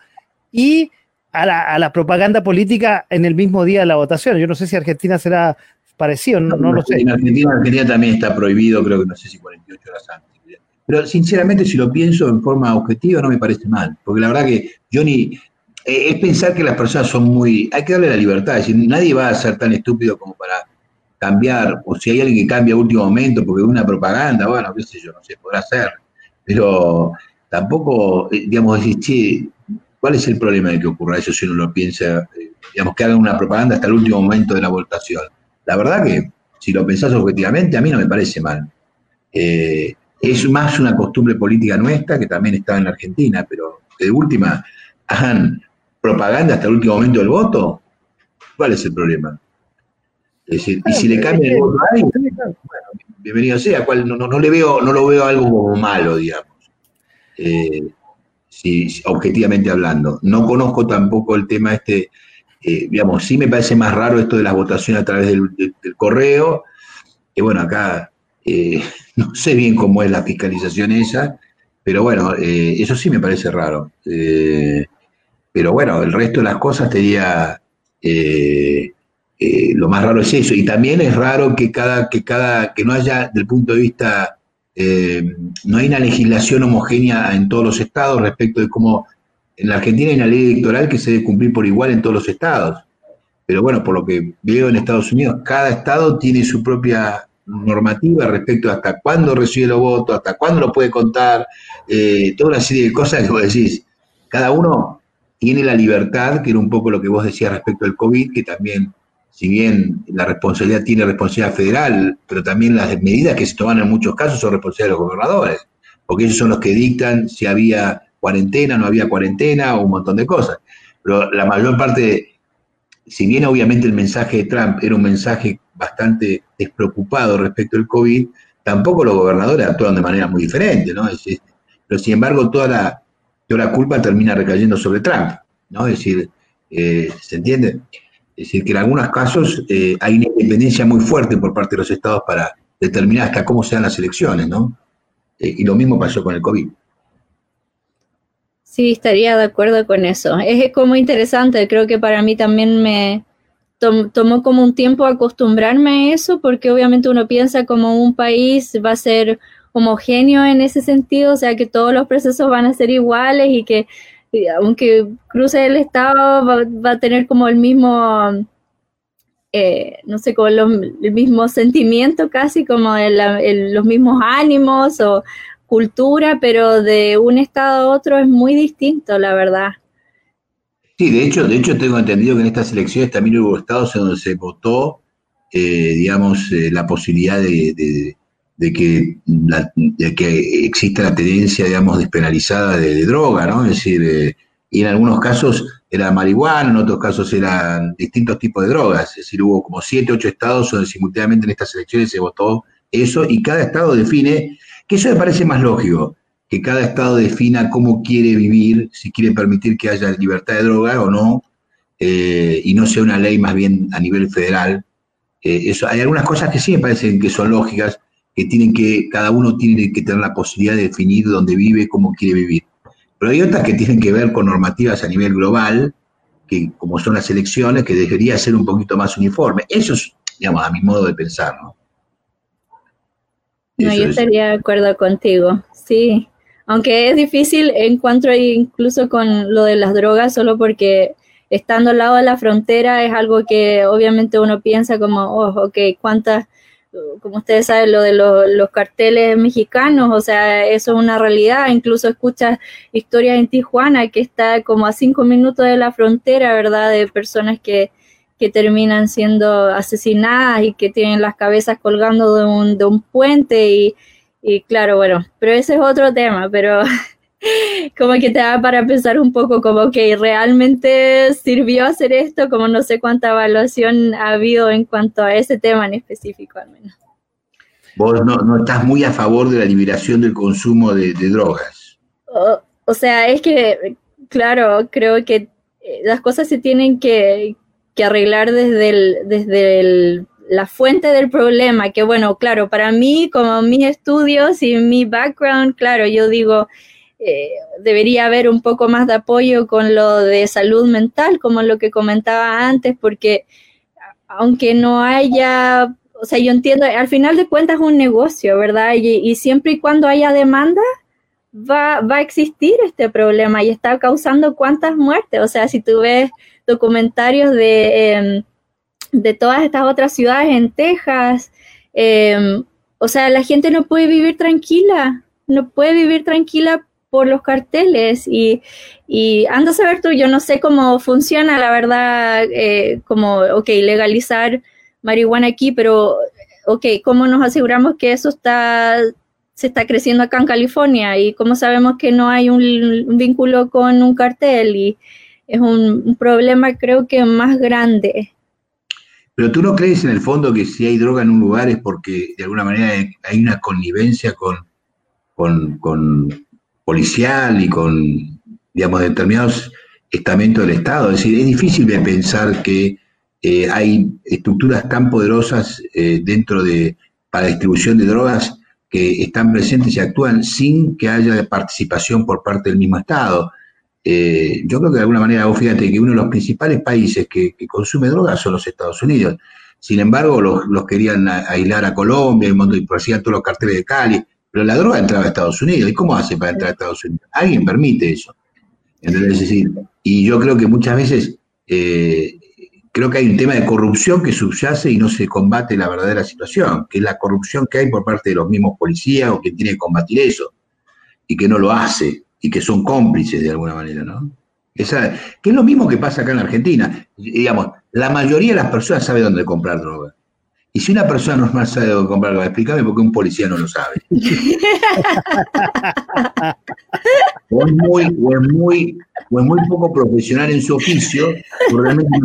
y a la, a la, propaganda política en el mismo día de la votación. Yo no sé si Argentina será parecido, no, no, lo sé. En Argentina, Argentina también está prohibido, creo que no sé si 48 horas antes. Pero sinceramente, si lo pienso en forma objetiva, no me parece mal. Porque la verdad que ni. Eh, es pensar que las personas son muy. Hay que darle la libertad. Es decir, nadie va a ser tan estúpido como para cambiar, o si hay alguien que cambia a último momento porque una propaganda, bueno, qué sé yo, no sé, podrá hacer. Pero tampoco, eh, digamos, decir, che, ¿cuál es el problema de que ocurra eso si uno lo piensa? Eh, digamos, que hagan una propaganda hasta el último momento de la votación. La verdad que, si lo pensás objetivamente, a mí no me parece mal. Eh, es más una costumbre política nuestra que también está en la Argentina, pero de última, hagan propaganda hasta el último momento del voto. ¿Cuál es el problema? Es decir, y si le cambia el voto a alguien, bueno, bienvenido sea, cual no, no, le veo, no lo veo algo como malo, digamos. Eh, objetivamente hablando. No conozco tampoco el tema este, eh, digamos, sí me parece más raro esto de las votaciones a través del, correo, que bueno, acá eh, no sé bien cómo es la fiscalización esa, pero bueno, eso sí me parece raro. pero bueno, el resto de las cosas sería eh, lo más raro es eso. Y también es raro que cada, que cada, que no haya, del punto de vista, eh, no hay una legislación homogénea en todos los estados respecto de cómo en la Argentina hay una ley electoral que se debe cumplir por igual en todos los estados. Pero bueno, por lo que veo en Estados Unidos, cada estado tiene su propia normativa respecto a hasta cuándo recibe los votos, hasta cuándo lo puede contar, eh, toda una serie de cosas que vos decís. Cada uno tiene la libertad, que era un poco lo que vos decías respecto al COVID, que también si bien la responsabilidad tiene responsabilidad federal, pero también las medidas que se toman en muchos casos son responsabilidad de los gobernadores, porque ellos son los que dictan si había cuarentena, no había cuarentena o un montón de cosas. Pero la mayor parte, si bien obviamente el mensaje de Trump era un mensaje bastante despreocupado respecto al COVID, tampoco los gobernadores actuaron de manera muy diferente, ¿no? pero sin embargo, toda la, toda la culpa termina recayendo sobre Trump, ¿no? Es decir, eh, ¿se entiende? Es decir, que en algunos casos eh, hay una independencia muy fuerte por parte de los estados para determinar hasta cómo sean las elecciones, ¿no? Eh, y lo mismo pasó con el COVID. Sí, estaría de acuerdo con eso. Es como interesante, creo que para mí también me tomó como un tiempo acostumbrarme a eso, porque obviamente uno piensa como un país va a ser homogéneo en ese sentido, o sea que todos los procesos van a ser iguales y que aunque cruce el estado va, a tener como el mismo, eh, no sé, como el mismo sentimiento casi, como los mismos ánimos o cultura, pero de un estado a otro es muy distinto, la verdad. Sí, de hecho, de hecho tengo entendido que en estas elecciones también hubo estados en donde se votó, eh, digamos, eh, la posibilidad de que, que exista la tendencia, digamos, despenalizada de, droga, ¿no? Es decir, eh, y en algunos casos era marihuana, en otros casos eran distintos tipos de drogas. Es decir, hubo como siete, ocho estados donde simultáneamente en estas elecciones se votó eso y cada estado define, que eso me parece más lógico, que cada estado defina cómo quiere vivir, si quiere permitir que haya libertad de droga o no, eh, y no sea una ley más bien a nivel federal. Eh, eso, hay algunas cosas que sí me parecen que son lógicas, que tienen que, cada uno tiene que tener la posibilidad de definir dónde vive, cómo quiere vivir. Pero hay otras que tienen que ver con normativas a nivel global, que como son las elecciones, que debería ser un poquito más uniforme. Eso es, digamos, a mi modo de pensar, ¿no? no, yo estaría de acuerdo contigo, sí. Aunque es difícil, encuentro incluso con lo de las drogas, solo porque estando al lado de la frontera es algo que obviamente uno piensa como, oh, ok, ¿cuántas como ustedes saben, lo de los, carteles mexicanos, o sea, eso es una realidad. Incluso escuchas historias en Tijuana, que está como a cinco minutos de la frontera, ¿verdad? De personas que, que terminan siendo asesinadas y que tienen las cabezas colgando de un, de un puente y, y claro, bueno, pero ese es otro tema, pero como que te da para pensar un poco como que realmente sirvió hacer esto, como no sé cuánta evaluación ha habido en cuanto a ese tema en específico al menos. Vos no, estás muy a favor de la liberación del consumo de, drogas. O, sea, es que, claro, creo que eh, las cosas se tienen que, arreglar desde, el, desde la fuente del problema, que bueno, claro, para mí, como mis estudios y mi background, claro, yo digo, eh, debería haber un poco más de apoyo con lo de salud mental, como lo que comentaba antes, porque aunque no haya, o sea, yo entiendo, al final de cuentas es un negocio, ¿verdad? Y, siempre y cuando haya demanda, va, va, a existir este problema y está causando cuántas muertes. O sea, si tú ves documentarios de, em, de todas estas otras ciudades en Texas, em, o sea, la gente no puede vivir tranquila, no puede vivir tranquila por los carteles y, y anda a saber tú, yo no sé cómo funciona, la verdad, eh, como, ok, legalizar marihuana aquí, pero, ok, ¿cómo nos aseguramos que eso está, se está creciendo acá en California? Y cómo sabemos que no hay un, vínculo con un cartel y es un, problema creo que más grande. Pero tú no crees en el fondo que si hay droga en un lugar es porque de alguna manera hay una connivencia con, con policial y con, digamos, determinados estamentos del Estado. Es decir, es difícil de pensar que eh, hay estructuras tan poderosas eh, dentro de, para distribución de drogas que están presentes y actúan sin que haya participación por parte del mismo Estado. Eh, yo creo que de alguna manera, vos fíjate que uno de los principales países que, consume drogas son los Estados Unidos. Sin embargo, los, querían aislar a Colombia, y por todos los carteles de Cali. Pero la droga entraba a Estados Unidos. ¿Y cómo hace para entrar a Estados Unidos? Alguien permite eso. Es decir, y yo creo que muchas veces eh, creo que hay un tema de corrupción que subyace y no se combate la verdadera situación, que es la corrupción que hay por parte de los mismos policías o que tiene que combatir eso, y que no lo hace, y que son cómplices de alguna manera, ¿no? Que es lo mismo que pasa acá en la Argentina. Digamos, la mayoría de las personas sabe dónde comprar droga. Y si una persona no más sabe dónde comprarlo, explícame por qué un policía no lo sabe. o, es muy, o, es muy, o es muy poco profesional en su oficio, o realmente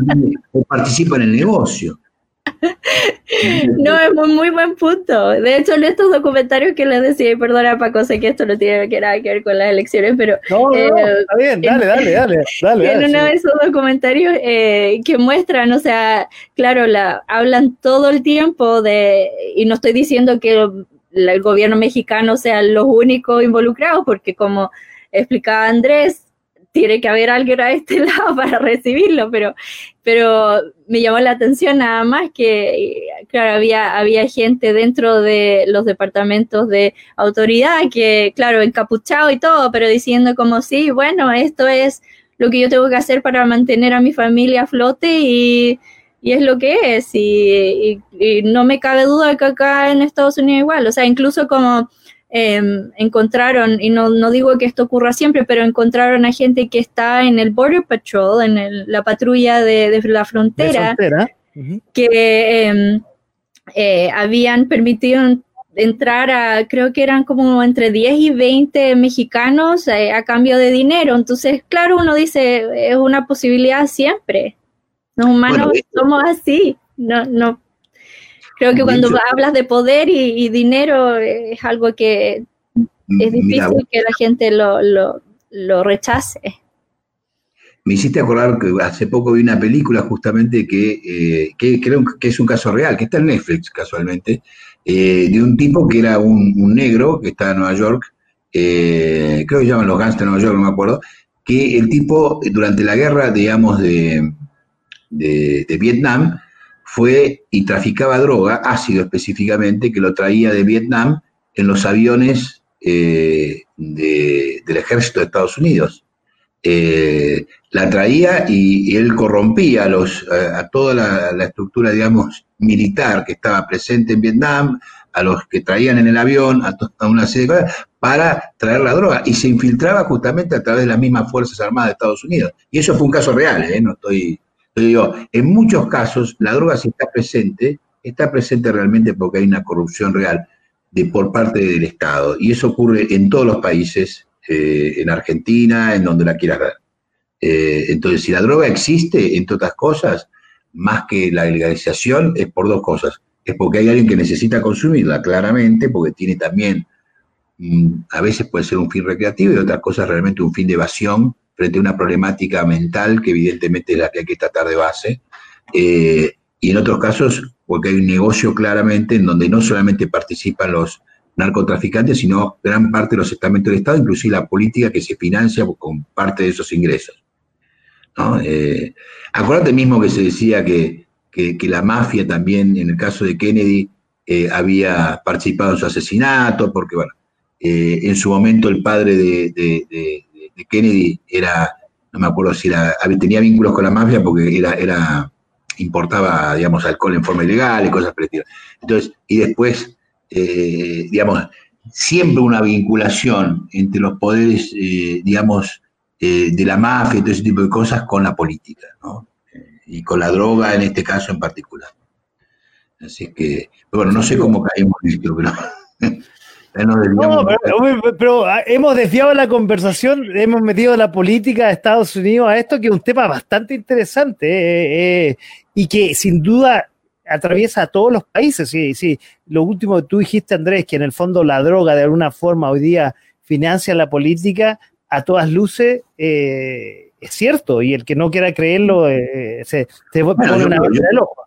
o participa en el negocio. No, es un muy buen punto. De hecho, en estos documentarios que les decía, y perdona Paco, sé que esto no tiene nada que ver con las elecciones, pero... No, no, eh, está bien, dale, dale, dale, dale. En uno de esos documentarios eh, que muestran, o sea, claro, la, hablan todo el tiempo de, y no estoy diciendo que el gobierno mexicano sean los únicos involucrados, porque como explicaba Andrés, tiene que haber alguien a este lado para recibirlo, pero, pero me llamó la atención nada más que, claro, había, había gente dentro de los departamentos de autoridad que, claro, encapuchado y todo, pero diciendo como, sí, bueno, esto es lo que yo tengo que hacer para mantener a mi familia a flote y, es lo que es. y, no me cabe duda que acá en Estados Unidos igual, o sea, incluso como Em, encontraron, y no, no, digo que esto ocurra siempre, pero encontraron a gente que está en el Border Patrol, en la patrulla de, la frontera, que em, eh, habían permitido entrar a, creo que eran como entre 10 y 20 mexicanos eh, a cambio de dinero. Entonces, claro, uno dice, es una posibilidad siempre. Los humanos somos así. No, no, Creo que cuando hablas de poder y, dinero es algo que es difícil que la gente lo, rechace. Me hiciste acordar que hace poco vi una película justamente que, eh, creo que es un caso real, que está en Netflix casualmente, eh, de un tipo que era un, negro que está en Nueva York, eh, creo que llaman los Gangsters de Nueva York, no me acuerdo, que el tipo durante la guerra, digamos, de, de Vietnam, fue y traficaba droga, ácido específicamente, que lo traía de Vietnam en los aviones eh, del ejército de Estados Unidos. Eh, la traía y, él corrompía a, los, a, toda la, estructura, digamos, militar que estaba presente en Vietnam, a los que traían en el avión, a, una serie de cosas, para traer la droga. Y se infiltraba justamente a través de las mismas Fuerzas Armadas de Estados Unidos. Y eso fue un caso real, ¿eh? no estoy digo, en muchos casos la droga si está presente, está presente realmente porque hay una corrupción real de, por parte del Estado. Y eso ocurre en todos los países, eh, en Argentina, en donde la quieras ver. Eh, entonces, si la droga existe, entre otras cosas, más que la legalización, es por dos cosas. Es porque hay alguien que necesita consumirla, claramente, porque tiene también, mm, a veces puede ser un fin recreativo y otras cosas realmente un fin de evasión frente a una problemática mental que evidentemente es la que hay que tratar de base. Eh, y en otros casos, porque hay un negocio claramente en donde no solamente participan los narcotraficantes, sino gran parte de los estamentos del Estado, inclusive la política que se financia con parte de esos ingresos. Eh, acuérdate mismo que se decía que, la mafia también, en el caso de Kennedy, eh, había participado en su asesinato, porque bueno, en su momento el padre de, de Kennedy era, no me acuerdo si era, tenía vínculos con la mafia porque era, era importaba, digamos, alcohol en forma ilegal y cosas por Entonces, y después, eh, digamos, siempre una vinculación entre los poderes, eh, digamos, eh, de la mafia y todo ese tipo de cosas con la política, ¿no? y con la droga en este caso en particular. Así que, bueno, no sé cómo caímos en esto, pero... No, pero, ah, hemos desviado la conversación, hemos metido la política de Estados Unidos a esto, que es un tema bastante interesante eh, eh, y que sin duda atraviesa a todos los países. Sí, sí. Lo último que tú dijiste, Andrés, que en el fondo la droga de alguna forma hoy día financia la política, a todas luces eh, es cierto, y el que no quiera creerlo se, se pone una vez del ojo.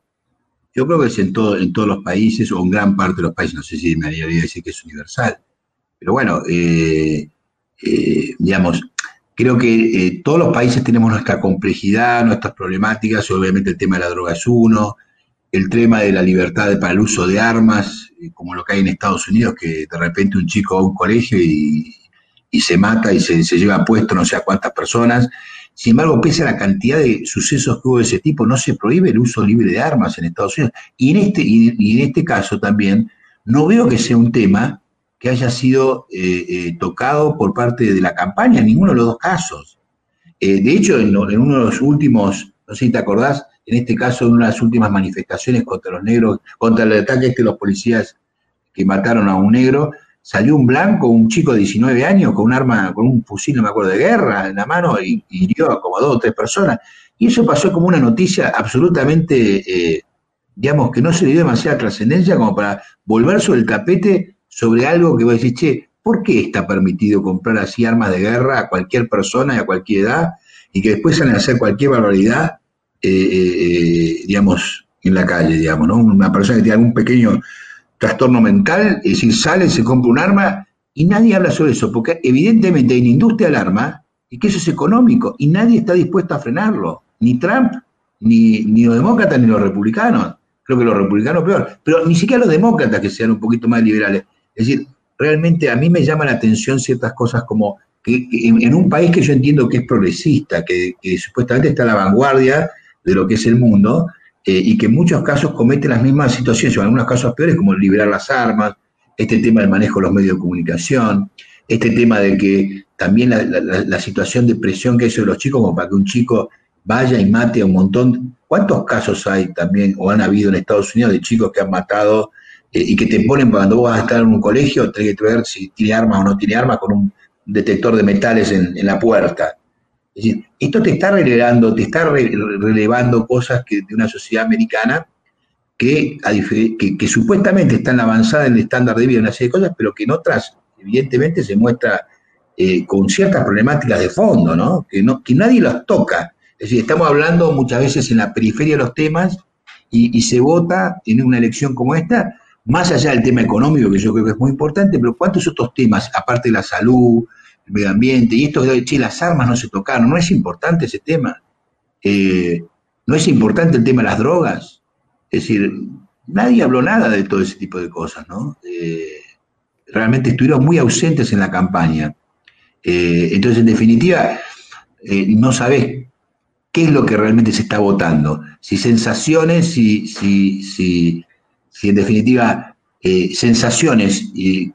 Yo creo que es en, todo, en todos los países, o en gran parte de los países, no sé si me haría decir que es universal. Pero bueno, eh, eh, digamos, creo que eh, todos los países tenemos nuestra complejidad, nuestras problemáticas, obviamente el tema de la droga es uno, el tema de la libertad para el uso de armas, como lo que hay en Estados Unidos, que de repente un chico va a un colegio y, se mata y se, se, lleva puesto no sé a cuántas personas, sin embargo, pese a la cantidad de sucesos que hubo de ese tipo, no se prohíbe el uso libre de armas en Estados Unidos. Y en este, y, en este caso también, no veo que sea un tema que haya sido eh, eh, tocado por parte de la campaña en ninguno de los dos casos. Eh, de hecho, en, en, uno de los últimos, no sé si te acordás, en este caso, en una de las últimas manifestaciones contra los negros, contra el ataque este de los policías que mataron a un negro, salió un blanco, un chico de 19 años, con un arma, con un fusil, no me acuerdo, de guerra en la mano y, hirió a como dos o tres personas. Y eso pasó como una noticia absolutamente, eh, digamos, que no se le dio demasiada trascendencia como para volver sobre el tapete sobre algo que vos decís, che, ¿por qué está permitido comprar así armas de guerra a cualquier persona y a cualquier edad y que después salen a hacer cualquier barbaridad, eh, eh, digamos, en la calle, digamos, ¿no? Una persona que tiene algún pequeño trastorno mental, es decir, sale, se compra un arma y nadie habla sobre eso, porque evidentemente hay una industria del arma y que eso es económico y nadie está dispuesto a frenarlo, ni Trump, ni, ni los demócratas, ni los republicanos. Creo que los republicanos peor, pero ni siquiera los demócratas que sean un poquito más liberales. Es decir, realmente a mí me llama la atención ciertas cosas como que, en, un país que yo entiendo que es progresista, que, supuestamente está a la vanguardia de lo que es el mundo, eh, y que en muchos casos comete las mismas situaciones, o en algunos casos peores, como liberar las armas, este tema del manejo de los medios de comunicación, este tema de que también la, situación de presión que hay sobre los chicos, como para que un chico vaya y mate a un montón. ¿Cuántos casos hay también, o han habido en Estados Unidos, de chicos que han matado eh, y que te ponen cuando vos vas a estar en un colegio, tenés que ver si tiene armas o no tiene armas con un detector de metales en, la puerta. Decir, esto te está relevando, te está relevando cosas que, de una sociedad americana que, que, supuestamente están avanzada en el estándar de vida, una serie de cosas, pero que en otras, evidentemente, se muestra eh, con ciertas problemáticas de fondo, ¿no? Que, ¿no? que nadie las toca. Es decir, estamos hablando muchas veces en la periferia de los temas y, se vota en una elección como esta más allá del tema económico, que yo creo que es muy importante, pero ¿cuántos otros temas, aparte de la salud, medio ambiente, y esto de, che, las armas no se tocaron, ¿no es importante ese tema? Eh, ¿No es importante el tema de las drogas? Es decir, nadie habló nada de todo ese tipo de cosas, ¿no? Eh, realmente estuvieron muy ausentes en la campaña. Eh, entonces, en definitiva, no sabes qué es lo que realmente se está votando. Si sensaciones, si, si, si en definitiva sensaciones, y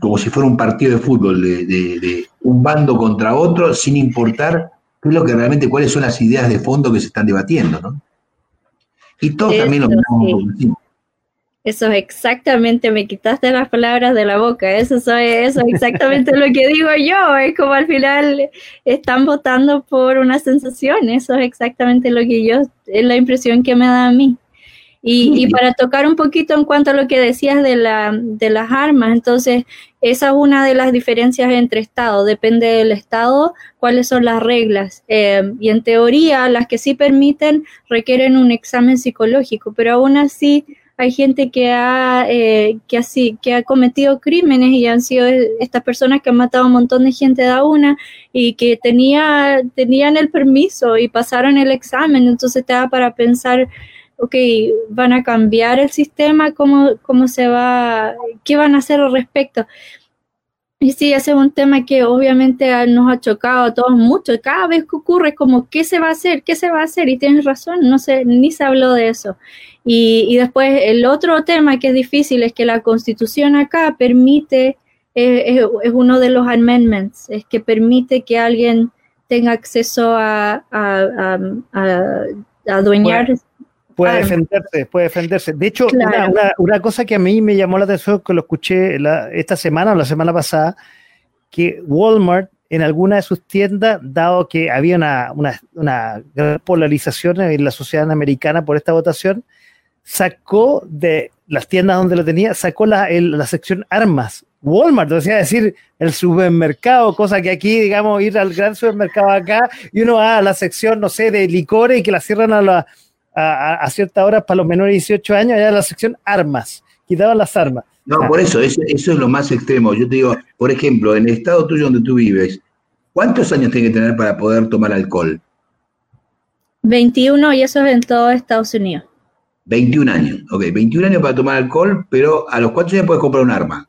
como si fuera un partido de fútbol de, un bando contra otro, sin importar qué es lo que realmente, cuáles son las ideas de fondo que se están debatiendo, ¿no? Y todos también lo mismo. Eso es exactamente, me quitaste las palabras de la boca, eso, eso es exactamente lo que digo yo, es como al final están votando por una sensación, eso es exactamente lo que yo, es la impresión que me da a mí. Y, para tocar un poquito en cuanto a lo que decías de, la, de las armas, entonces esa es una de las diferencias entre estados, depende del estado cuáles son las reglas. Eh, y en teoría las que sí permiten requieren un examen psicológico, pero aún así hay gente que ha, eh, que, así, que ha cometido crímenes y han sido estas personas que han matado a un montón de gente de una y que tenía, tenían el permiso y pasaron el examen, entonces te da para pensar ok, van a cambiar el sistema, cómo, cómo se va, qué van a hacer al respecto. Y sí, ese es un tema que obviamente nos ha chocado a todos mucho. Cada vez que ocurre, como, ¿qué se va a hacer? ¿Qué se va a hacer? Y tienes razón, no sé, ni se habló de eso. Y, y después el otro tema que es difícil es que la constitución acá permite, es, uno de los amendments, es que permite que alguien tenga acceso a, a, a, adueñar Puede defenderse, puede defenderse. De hecho, una, cosa que a mí me llamó la atención, que lo escuché esta semana o la semana pasada, que Walmart en alguna de sus tiendas, dado que había una, una, gran polarización en la sociedad americana por esta votación, sacó de las tiendas donde lo tenía, sacó la, la sección armas. Walmart, o sea, decir, el supermercado, cosa que aquí, digamos, ir al gran supermercado acá y uno va a la sección, no sé, de licores y que la cierran a la a, cierta hora para los menores de 18 años, allá la sección armas, quitaban las armas. No, por eso, eso, es lo más extremo. Yo te digo, por ejemplo, en el estado tuyo donde tú vives, ¿cuántos años tiene que tener para poder tomar alcohol? 21 y eso es en todo Estados Unidos. 21 años, ok, 21 años para tomar alcohol, pero a los cuántos años puedes comprar un arma.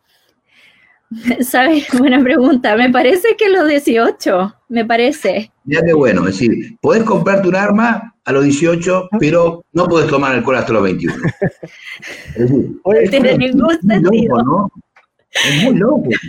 ¿Sabes? Buena pregunta. Me parece que los 18, me parece. Ya que bueno, es decir, podés comprarte un arma a los 18, pero no podés tomar alcohol hasta los 21. Es tiene ningún sentido. ¿no? Es muy loco.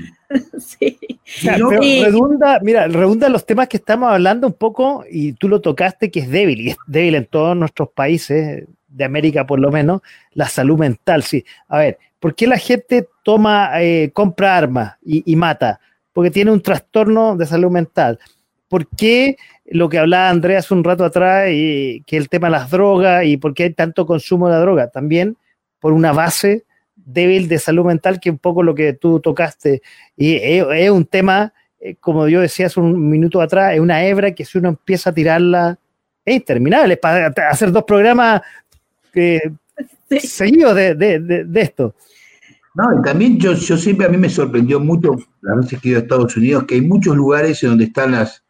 Sí. redunda, mira, redunda los temas que estamos hablando un poco, y tú lo tocaste, que es débil, y es débil en todos nuestros países, de América por lo menos, la salud mental, sí. A ver, ¿por qué la gente toma, eh, compra armas y, mata? Porque tiene un trastorno de salud mental. ¿Por qué lo que hablaba Andrea hace un rato atrás, y, que el tema de las drogas y por qué hay tanto consumo de droga? También por una base débil de salud mental, que un poco lo que tú tocaste. Y es, un tema, eh, como yo decía hace un minuto atrás, es una hebra que si uno empieza a tirarla, es interminable. Para hacer dos programas seguido de, esto. No, y también yo, yo siempre a mí me sorprendió mucho, las veces que he ido a Estados Unidos, que hay muchos lugares en donde están las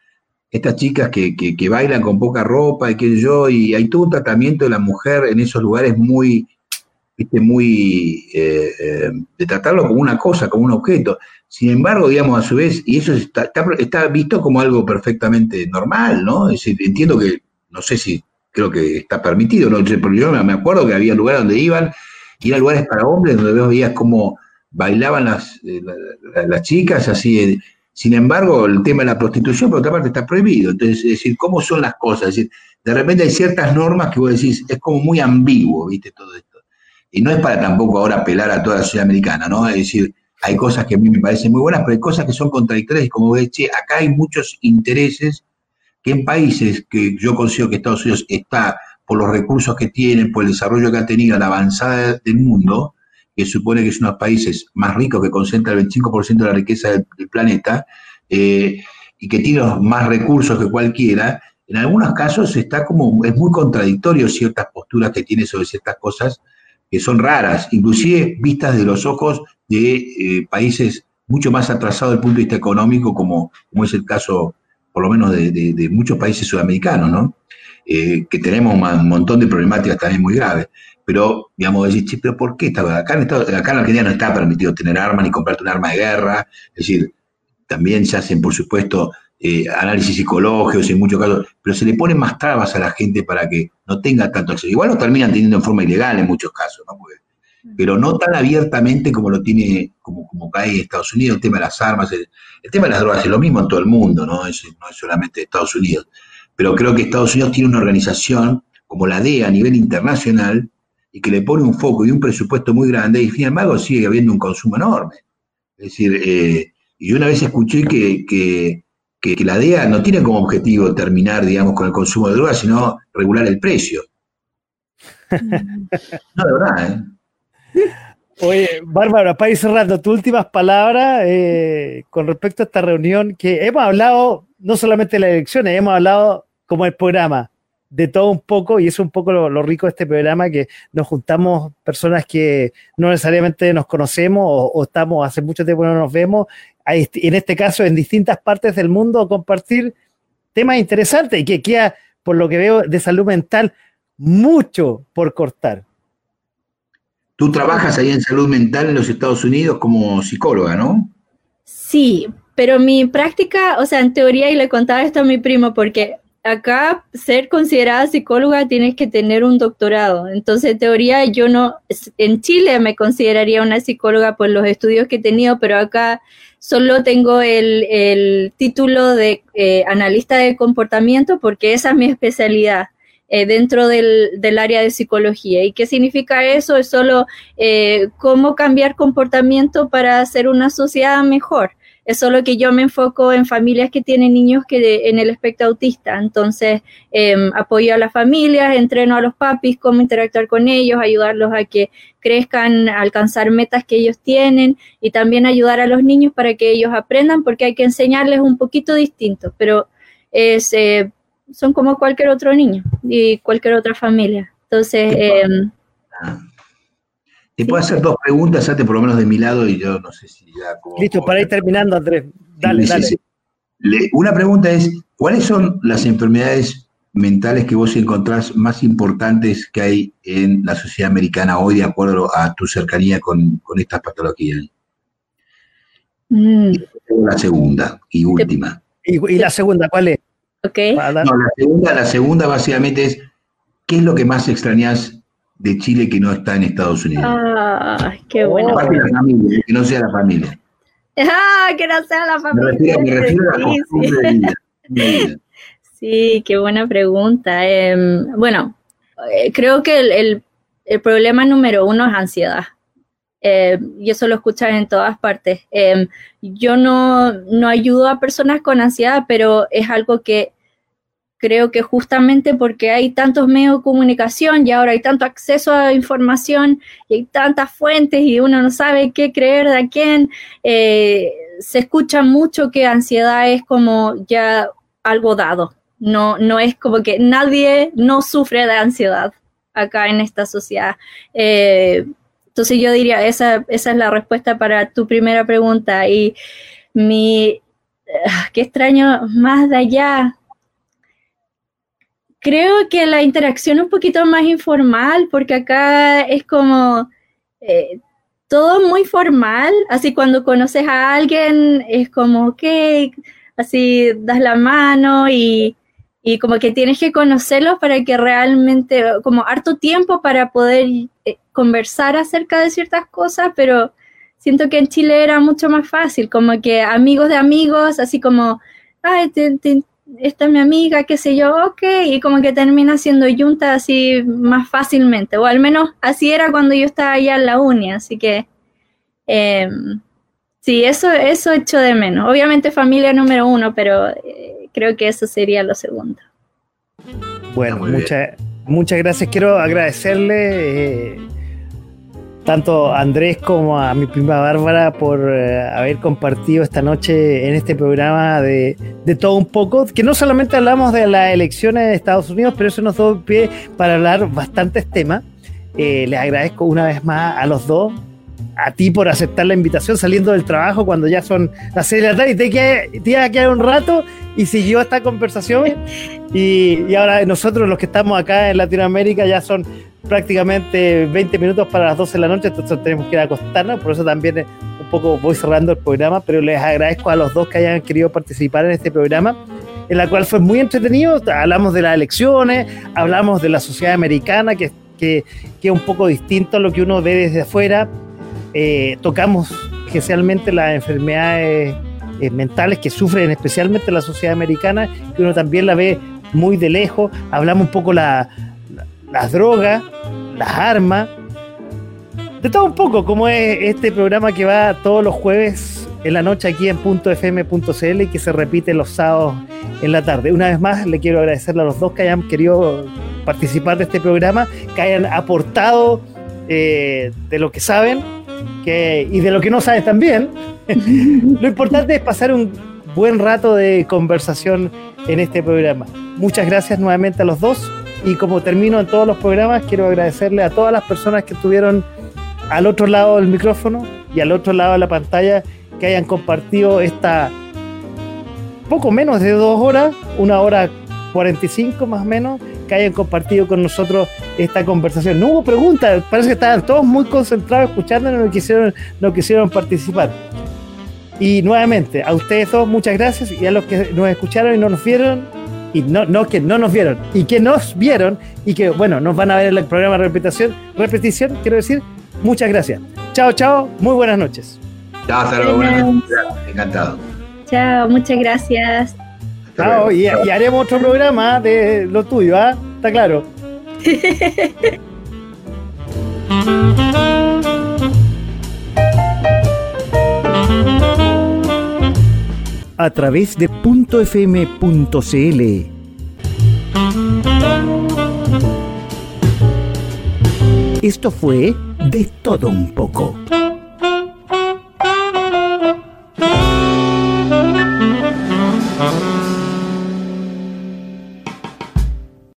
estas chicas que, que, bailan con poca ropa y que yo, y hay todo un tratamiento de la mujer en esos lugares muy, viste, muy, eh, eh, de tratarlo como una cosa, como un objeto. Sin embargo, digamos, a su vez, y eso está, está, visto como algo perfectamente normal, ¿no? Es entiendo que, no sé si creo que está permitido, ¿no? Pero yo me acuerdo que había lugares donde iban, y eran lugares para hombres, donde veías cómo bailaban las, eh, las chicas, así. Sin embargo, el tema de la prostitución, por otra parte, está prohibido. Entonces, es decir, ¿cómo son las cosas? Es decir, de repente hay ciertas normas que vos decís, es como muy ambiguo, ¿viste? Todo esto. Y no es para tampoco ahora apelar a toda la sociedad americana, ¿no? Es decir, hay cosas que a mí me parecen muy buenas, pero hay cosas que son contradictorias y como ves, che, acá hay muchos intereses que en países que yo considero que Estados Unidos está por los recursos que tienen, por el desarrollo que ha tenido, la avanzada del mundo, que supone que es uno de los países más ricos que concentra el 25% de la riqueza del, planeta, eh, y que tiene más recursos que cualquiera, en algunos casos está como, es muy contradictorio ciertas posturas que tiene sobre ciertas cosas que son raras, inclusive vistas de los ojos de eh, países mucho más atrasados desde el punto de vista económico, como, como es el caso, por lo menos, de, muchos países sudamericanos, ¿no? Eh, que tenemos un montón de problemáticas también muy graves. Pero, digamos, decir, pero ¿por qué está? Acá en, acá en Argentina no está permitido tener armas ni comprarte un arma de guerra. Es decir, también se hacen, por supuesto, eh, análisis psicológicos en muchos casos, pero se le ponen más trabas a la gente para que no tenga tanto acceso. Igual lo terminan teniendo en forma ilegal en muchos casos, ¿no? pero no tan abiertamente como lo tiene, como, como cae en Estados Unidos, el tema de las armas, el, tema de las drogas es lo mismo en todo el mundo, ¿no? Es, no es solamente Estados Unidos. Pero creo que Estados Unidos tiene una organización como la DEA a nivel internacional y que le pone un foco y un presupuesto muy grande y sin embargo sigue habiendo un consumo enorme. Es decir, eh, yo una vez escuché que, que, que, la DEA no tiene como objetivo terminar, digamos, con el consumo de drogas, sino regular el precio. no, de verdad, ¿eh? Oye, Bárbara, para ir cerrando, tus últimas palabras eh, con respecto a esta reunión que hemos hablado no solamente de las elecciones, hemos hablado como el programa, de todo un poco, y es un poco lo, rico de este programa, que nos juntamos personas que no necesariamente nos conocemos o, estamos hace mucho tiempo no nos vemos, en este caso en distintas partes del mundo, compartir temas interesantes y que queda, por lo que veo, de salud mental mucho por cortar. Tú trabajas ahí en salud mental en los Estados Unidos como psicóloga, ¿no? Sí, pero mi práctica, o sea, en teoría, y le contaba esto a mi primo, porque acá ser considerada psicóloga tienes que tener un doctorado. Entonces, en teoría, yo no, en Chile me consideraría una psicóloga por los estudios que he tenido, pero acá solo tengo el, título de eh, analista de comportamiento porque esa es mi especialidad. Eh, dentro del, del, área de psicología. ¿Y qué significa eso? Es solo eh, cómo cambiar comportamiento para hacer una sociedad mejor. Es solo que yo me enfoco en familias que tienen niños que en el espectro autista. Entonces, em, apoyo a las familias, entreno a los papis cómo interactuar con ellos, ayudarlos a que crezcan, a alcanzar metas que ellos tienen y también ayudar a los niños para que ellos aprendan porque hay que enseñarles un poquito distinto. Pero es eh, son como cualquier otro niño y cualquier otra familia. Entonces... Eh, te puedo hacer dos preguntas, antes por lo menos de mi lado, y yo no sé si ya... Listo, para ir terminando, Andrés. Dale, dale. una pregunta es, ¿cuáles son las enfermedades mentales que vos encontrás más importantes que hay en la sociedad americana hoy de acuerdo a tu cercanía con, estas patologías? Mm. La segunda y última. ¿Y, la segunda cuál es? No, la segunda, la segunda básicamente es, ¿qué es lo que más extrañas de Chile que no está en Estados Unidos? Ah, qué bueno. que no sea la familia. Ah, que no sea la familia. Me refiero, a la sí, sí. qué buena pregunta. Em, bueno, eh, creo que el, problema número uno es ansiedad. Eh, y eso lo escuchan en todas partes. Em, yo no, no ayudo a personas con ansiedad, pero es algo que creo que justamente porque hay tantos medios de comunicación y ahora hay tanto acceso a información y hay tantas fuentes y uno no sabe qué creer de quién, eh, se escucha mucho que ansiedad es como ya algo dado. No, no es como que nadie no sufre de ansiedad acá en esta sociedad. Eh, Entonces yo diría, esa, esa es la respuesta para tu primera pregunta. Y mi, ah, qué extraño, más de allá. Creo que la interacción un poquito más informal, porque acá es como eh, todo muy formal, así cuando conoces a alguien es como, ok, así das la mano y, y como que tienes que conocerlos para que realmente, como harto tiempo para poder eh, conversar acerca de ciertas cosas, pero siento que en Chile era mucho más fácil, como que amigos de amigos, así como, ay, esta es mi amiga, qué sé yo, ok, y como que termina siendo junta así más fácilmente, o al menos así era cuando yo estaba allá en la uni, así que em, sí, eso, eso echo de menos. Obviamente familia número uno, pero eh, creo que eso sería lo segundo. Bueno, muchas, muchas gracias. Quiero agradecerle. Eh, tanto a Andrés como a mi prima Bárbara por eh, haber compartido esta noche en este programa de, todo un poco, que no solamente hablamos de las elecciones de Estados Unidos, pero eso nos da pie para hablar bastantes temas. Eh, les agradezco una vez más a los dos, a ti por aceptar la invitación saliendo del trabajo cuando ya son las 6 de la tarde y te, a quedar un rato y siguió esta conversación. Y, y ahora nosotros los que estamos acá en Latinoamérica ya son prácticamente 20 minutos para las 12 de la noche, entonces tenemos que ir a acostarnos, por eso también un poco voy cerrando el programa, pero les agradezco a los dos que hayan querido participar en este programa, en la cual fue muy entretenido, hablamos de las elecciones, hablamos de la sociedad americana, que, que, que es un poco distinto a lo que uno ve desde afuera, eh, tocamos especialmente las enfermedades eh, mentales que sufren especialmente la sociedad americana, que uno también la ve muy de lejos, hablamos un poco la las drogas, las armas, de todo un poco, como es este programa que va todos los jueves en la noche aquí en .fm.cl y que se repite los sábados en la tarde. Una vez más, le quiero agradecerle a los dos que hayan querido participar de este programa, que hayan aportado eh, de lo que saben y de lo que no saben también. lo importante es pasar un buen rato de conversación en este programa. Muchas gracias nuevamente a los dos y como termino en todos los programas, quiero agradecerle a todas las personas que estuvieron al otro lado del micrófono y al otro lado de la pantalla que hayan compartido esta poco menos de dos horas, una hora 45 más o menos, que hayan compartido con nosotros esta conversación. No hubo preguntas, parece que estaban todos muy concentrados escuchando y no quisieron, no quisieron participar. Y nuevamente, a ustedes dos, muchas gracias y a los que nos escucharon y no nos vieron, y no, no que no nos vieron, y que nos vieron y que, bueno, nos van a ver en el programa de repetición, repetición, quiero decir, muchas gracias. Chao, chao, muy buenas noches. Chao, hasta luego, buenas noches. Encantado. Chao, muchas gracias. Chao, y, y, haremos otro programa de lo tuyo, ¿ah? Está claro. a través de .fm.cl. Esto fue De Todo Un poco.